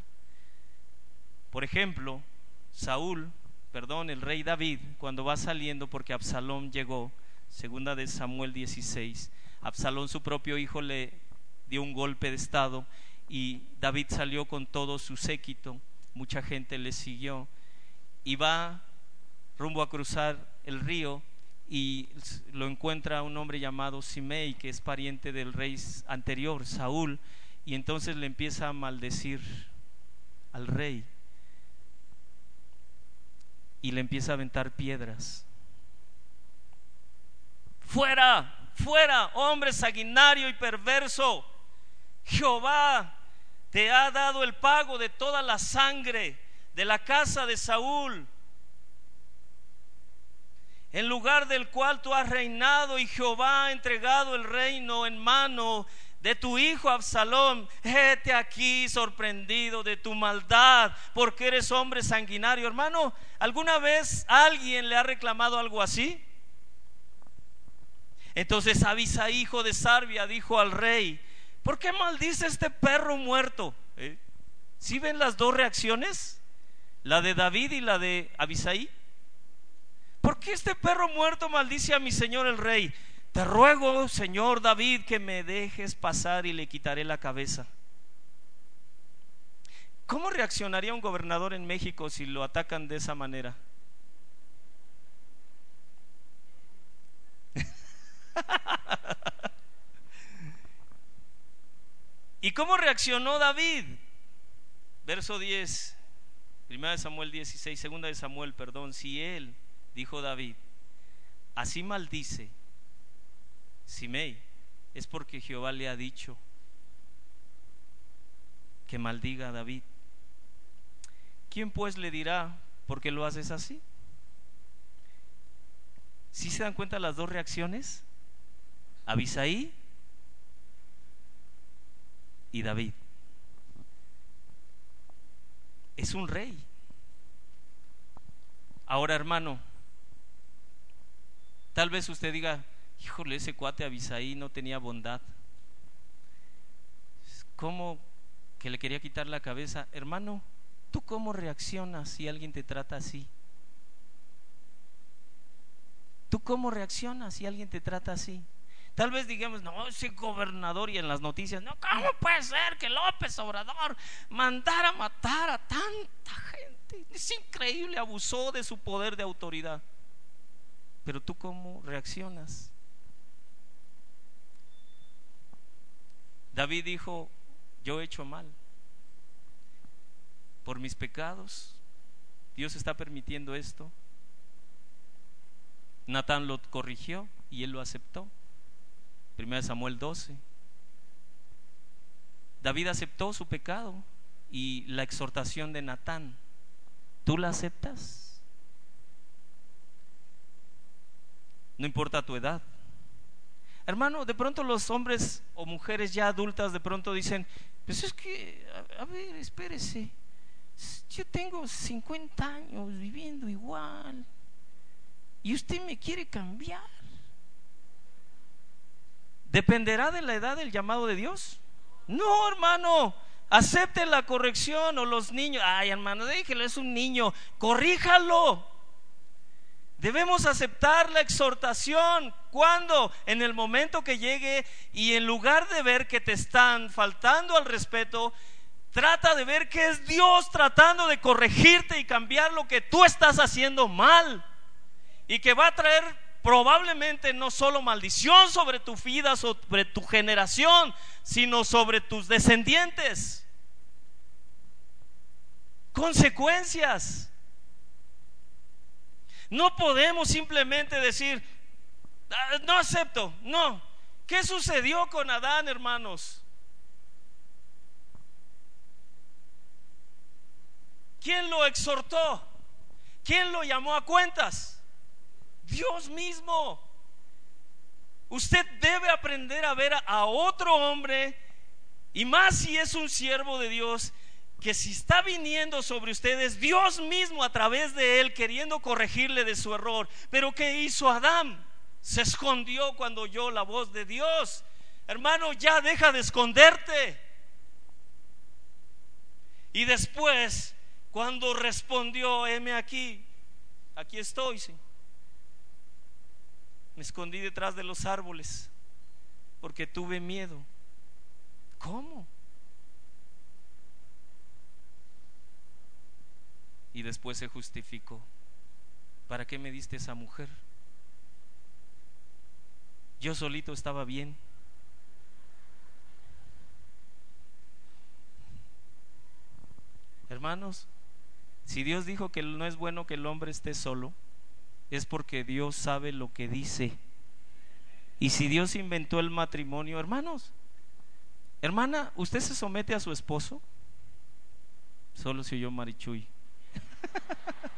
Por ejemplo, Saúl, perdón, el rey David, cuando va saliendo porque Absalón llegó, segunda de Samuel 16, Absalón su propio hijo le dio un golpe de estado y David salió con todo su séquito, mucha gente le siguió y va rumbo a cruzar el río y lo encuentra un hombre llamado Simei, que es pariente del rey anterior, Saúl, y entonces le empieza a maldecir al rey y le empieza a aventar piedras. Fuera, fuera, hombre sanguinario y perverso. Jehová te ha dado el pago de toda la sangre de la casa de Saúl, en lugar del cual tú has reinado y Jehová ha entregado el reino en mano de tu hijo Absalón, hete aquí sorprendido de tu maldad, porque eres hombre sanguinario. Hermano, ¿alguna vez alguien le ha reclamado algo así? Entonces Abisa, hijo de Sarbia, dijo al rey, ¿por qué maldice este perro muerto? ¿Eh? ¿Sí ven las dos reacciones? La de David y la de Abisaí. ¿Por qué este perro muerto maldice a mi señor el rey? Te ruego, Señor David, que me dejes pasar y le quitaré la cabeza. ¿Cómo reaccionaría un gobernador en México si lo atacan de esa manera? <laughs> ¿Y cómo reaccionó David? Verso 10, primera de Samuel 16, segunda de Samuel, perdón, si él, dijo David, así maldice Simei, es porque Jehová le ha dicho que maldiga a David. ¿Quién pues le dirá por qué lo haces así? ¿Sí se dan cuenta las dos reacciones? Abisaí y David. Es un rey. Ahora, hermano, tal vez usted diga, híjole, ese cuate Abisaí no tenía bondad. ¿Cómo que le quería quitar la cabeza? Hermano, ¿tú cómo reaccionas si alguien te trata así? ¿Tú cómo reaccionas si alguien te trata así? Tal vez digamos, no, ese gobernador y en las noticias, no, ¿cómo puede ser que López Obrador mandara a matar a tanta gente? Es increíble, abusó de su poder de autoridad. Pero tú cómo reaccionas? David dijo, yo he hecho mal. Por mis pecados, Dios está permitiendo esto. Natán lo corrigió y él lo aceptó. 1 Samuel 12. David aceptó su pecado y la exhortación de Natán. ¿Tú la aceptas? No importa tu edad. Hermano, de pronto los hombres o mujeres ya adultas de pronto dicen, pues es que, a, ver, espérese, yo tengo 50 años viviendo igual y usted me quiere cambiar. ¿Dependerá de la edad del llamado de Dios? No, hermano. Acepte la corrección o los niños. Ay, hermano, déjelo, es un niño. Corríjalo. Debemos aceptar la exhortación. cuando En el momento que llegue y en lugar de ver que te están faltando al respeto, trata de ver que es Dios tratando de corregirte y cambiar lo que tú estás haciendo mal. Y que va a traer probablemente no solo maldición sobre tu vida, sobre tu generación, sino sobre tus descendientes. Consecuencias. No podemos simplemente decir, ah, no acepto, no. ¿Qué sucedió con Adán, hermanos? ¿Quién lo exhortó? ¿Quién lo llamó a cuentas? Dios mismo. Usted debe aprender a ver a otro hombre Y más si es un siervo de Dios, que si está viniendo sobre ustedes, Dios mismo a través de él queriendo corregirle de su error. Pero ¿qué hizo Adán? Se escondió cuando oyó la voz de Dios. Hermano, ya deja de esconderte. Y después, cuando respondió, heme aquí, aquí estoy, sí. Me escondí detrás de los árboles porque tuve miedo. ¿Cómo? Y después se justificó. ¿Para qué me diste esa mujer? Yo solito estaba bien. Hermanos, si Dios dijo que no es bueno que el hombre esté solo, es porque Dios sabe lo que dice. Y si Dios inventó el matrimonio, hermanos, hermana, ¿usted se somete a su esposo? Solo si yo Marichuy. <laughs>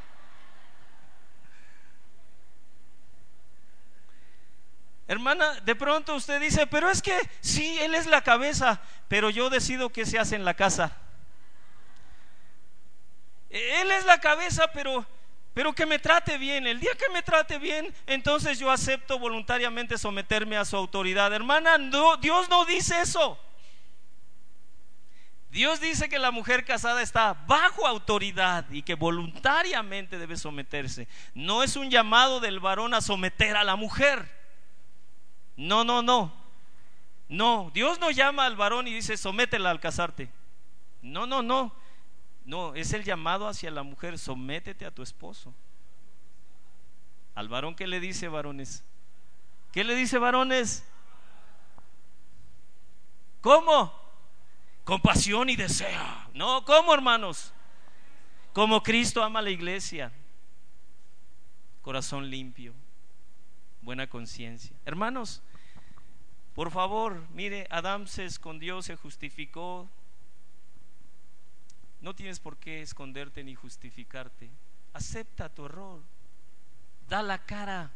Hermana, de pronto usted dice, pero es que sí, Él es la cabeza, pero yo decido qué se hace en la casa. Él es la cabeza, pero, pero que me trate bien. El día que me trate bien, entonces yo acepto voluntariamente someterme a su autoridad. Hermana, no, Dios no dice eso. Dios dice que la mujer casada está bajo autoridad y que voluntariamente debe someterse. No es un llamado del varón a someter a la mujer. No, no, no. No, Dios no llama al varón y dice, sométela al casarte. No, no, no. No, es el llamado hacia la mujer, sométete a tu esposo. Al varón, ¿qué le dice varones? ¿Qué le dice varones? ¿Cómo? Compasión y deseo. No, ¿cómo hermanos? Como Cristo ama a la iglesia. Corazón limpio, buena conciencia. Hermanos, por favor, mire, Adán se escondió, se justificó, no tienes por qué esconderte ni justificarte. Acepta tu error. Da la cara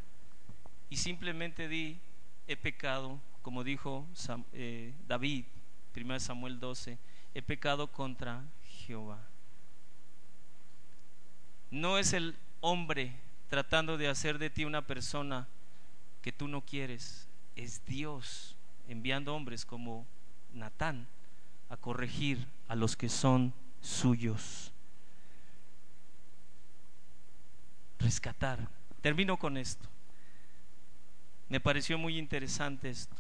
y simplemente di, he pecado, como dijo eh, David, 1 Samuel 12, he pecado contra Jehová. No es el hombre tratando de hacer de ti una persona que tú no quieres, es Dios enviando hombres como Natán a corregir a los que son suyos. Rescatar. Termino con esto. Me pareció muy interesante esto.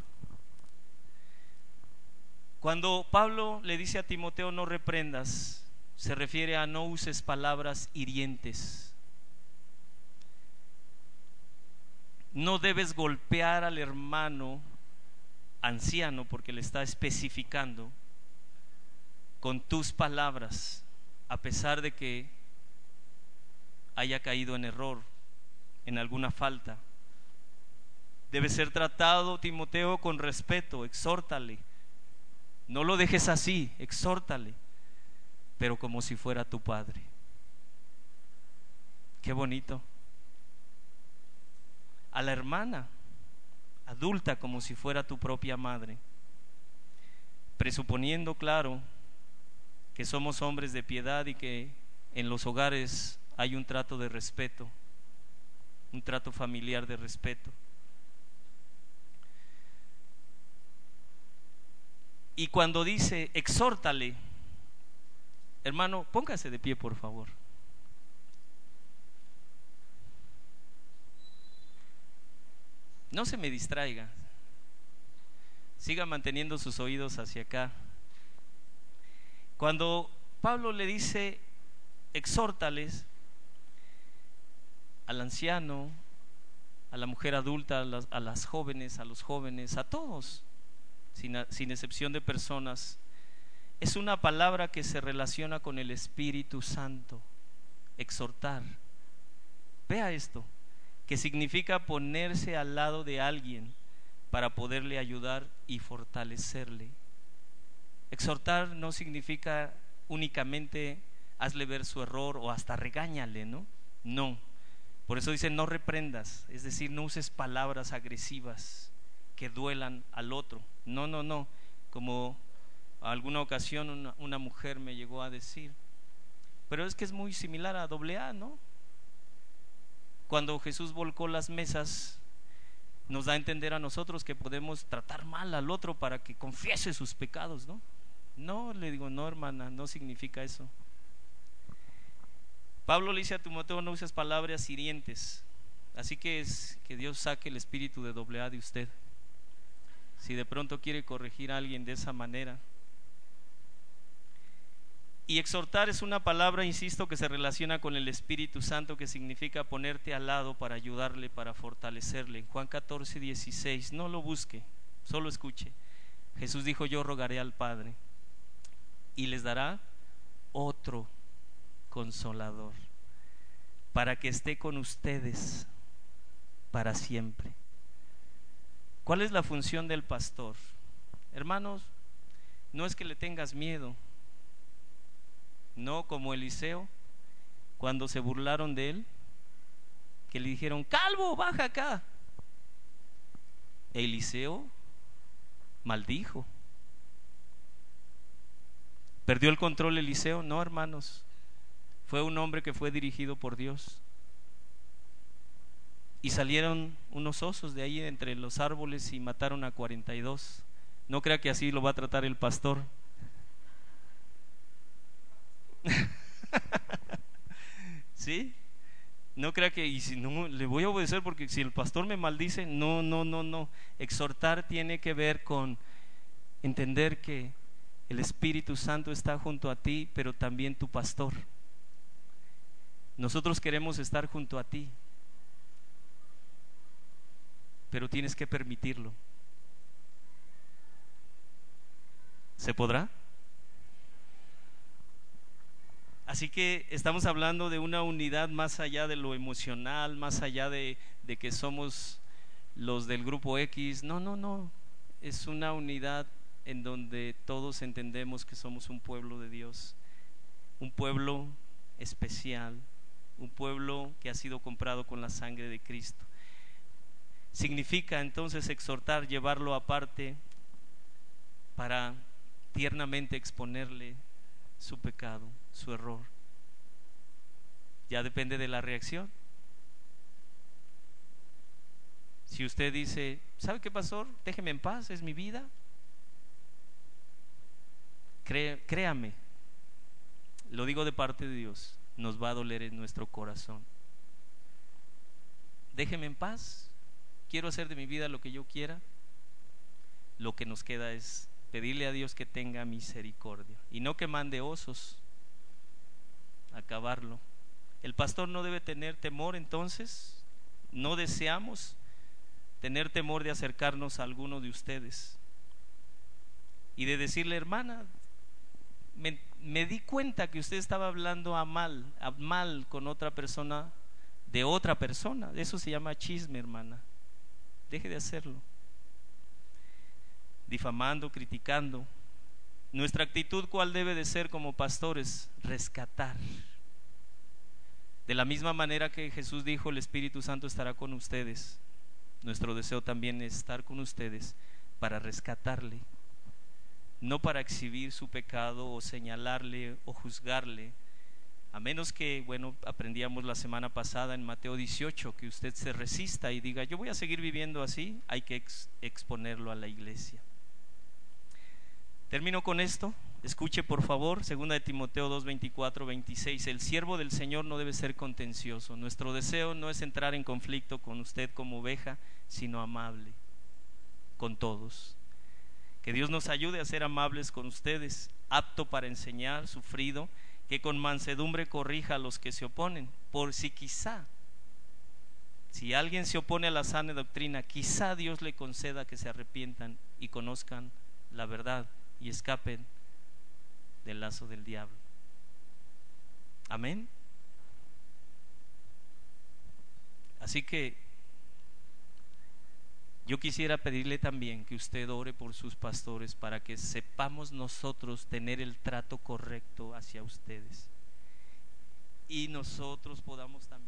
Cuando Pablo le dice a Timoteo no reprendas, se refiere a no uses palabras hirientes. No debes golpear al hermano anciano porque le está especificando con tus palabras, a pesar de que haya caído en error, en alguna falta. Debe ser tratado, Timoteo, con respeto, exhórtale. No lo dejes así, exhórtale, pero como si fuera tu padre. Qué bonito. A la hermana adulta como si fuera tu propia madre, presuponiendo, claro, que somos hombres de piedad y que en los hogares hay un trato de respeto, un trato familiar de respeto. Y cuando dice, exhórtale, hermano, póngase de pie, por favor. No se me distraiga. Siga manteniendo sus oídos hacia acá. Cuando Pablo le dice, exhórtales al anciano, a la mujer adulta, a las, jóvenes, a los jóvenes, a todos, sin, excepción de personas, es una palabra que se relaciona con el Espíritu Santo, exhortar. Vea esto, que significa ponerse al lado de alguien para poderle ayudar y fortalecerle. Exhortar no significa únicamente hazle ver su error o hasta regáñale, ¿no? No. Por eso dice no reprendas, es decir, no uses palabras agresivas que duelan al otro. No, no, no. Como alguna ocasión una, mujer me llegó a decir, pero es que es muy similar a doble A, ¿no? Cuando Jesús volcó las mesas, nos da a entender a nosotros que podemos tratar mal al otro para que confiese sus pecados, ¿no? No, le digo, no, hermana, no significa eso. Pablo le dice a Timoteo, no uses palabras hirientes. Así que es que Dios saque el espíritu de doble A de usted. Si de pronto quiere corregir a alguien de esa manera. Y exhortar es una palabra, insisto, que se relaciona con el Espíritu Santo, que significa ponerte al lado para ayudarle, para fortalecerle. En Juan 14, 16, no lo busque, solo escuche. Jesús dijo, yo rogaré al Padre y les dará otro consolador para que esté con ustedes para siempre. ¿Cuál es la función del pastor? Hermanos, no es que le tengas miedo, no como Eliseo, cuando se burlaron de él, que le dijeron, calvo, baja acá. Eliseo maldijo. ¿Perdió el control Eliseo? No, hermanos. Fue un hombre que fue dirigido por Dios. Y salieron unos osos de ahí entre los árboles y mataron a 42. No crea que así lo va a tratar el pastor. <laughs> ¿Sí? No crea que, y si no, le voy a obedecer porque si el pastor me maldice, no, no, no, no. Exhortar tiene que ver con entender que el Espíritu Santo está junto a ti, pero también tu pastor. Nosotros queremos estar junto a ti, pero tienes que permitirlo. ¿Se podrá? Así que estamos hablando de una unidad más allá de lo emocional, más allá de, que somos los del grupo X. No, no, no. Es una unidad en donde todos entendemos que somos un pueblo de Dios, un pueblo especial, un pueblo que ha sido comprado con la sangre de Cristo. Significa entonces exhortar, llevarlo aparte para tiernamente exponerle su pecado, su error. Ya depende de la reacción. Si usted dice, ¿sabe qué pasó? Déjeme en paz, es mi vida. créame, lo digo de parte de Dios, nos va a doler en nuestro corazón. Déjeme en paz, quiero hacer de mi vida lo que yo quiera. Lo que nos queda es pedirle a Dios que tenga misericordia y no que mande osos a acabarlo. El pastor no debe tener temor entonces, no deseamos tener temor de acercarnos a alguno de ustedes y de decirle, hermana, me, me, di cuenta que usted estaba hablando a mal, a mal con otra persona de otra persona. Eso se llama chisme, hermana. Deje de hacerlo difamando, criticando. Nuestra actitud, ¿cuál debe de ser como pastores? Rescatar. De la misma manera que Jesús dijo, el Espíritu Santo estará con ustedes. Nuestro deseo también es estar con ustedes para rescatarle, no para exhibir su pecado o señalarle o juzgarle, a menos que, bueno, aprendíamos la semana pasada en Mateo 18, que usted se resista y diga, yo voy a seguir viviendo así, hay que exponerlo a la iglesia. Termino con esto. Escuche por favor, segunda de Timoteo 2, 24, 26. El siervo del Señor no debe ser contencioso. Nuestro deseo no es entrar en conflicto con usted como oveja, sino amable con todos. Que Dios nos ayude a ser amables con ustedes, apto para enseñar, sufrido, que con mansedumbre corrija a los que se oponen, por si quizá, si alguien se opone a la sana doctrina, quizá Dios le conceda que se arrepientan y conozcan la verdad y escapen del lazo del diablo. Amén. Así que yo quisiera pedirle también que usted ore por sus pastores para que sepamos nosotros tener el trato correcto hacia ustedes y nosotros podamos también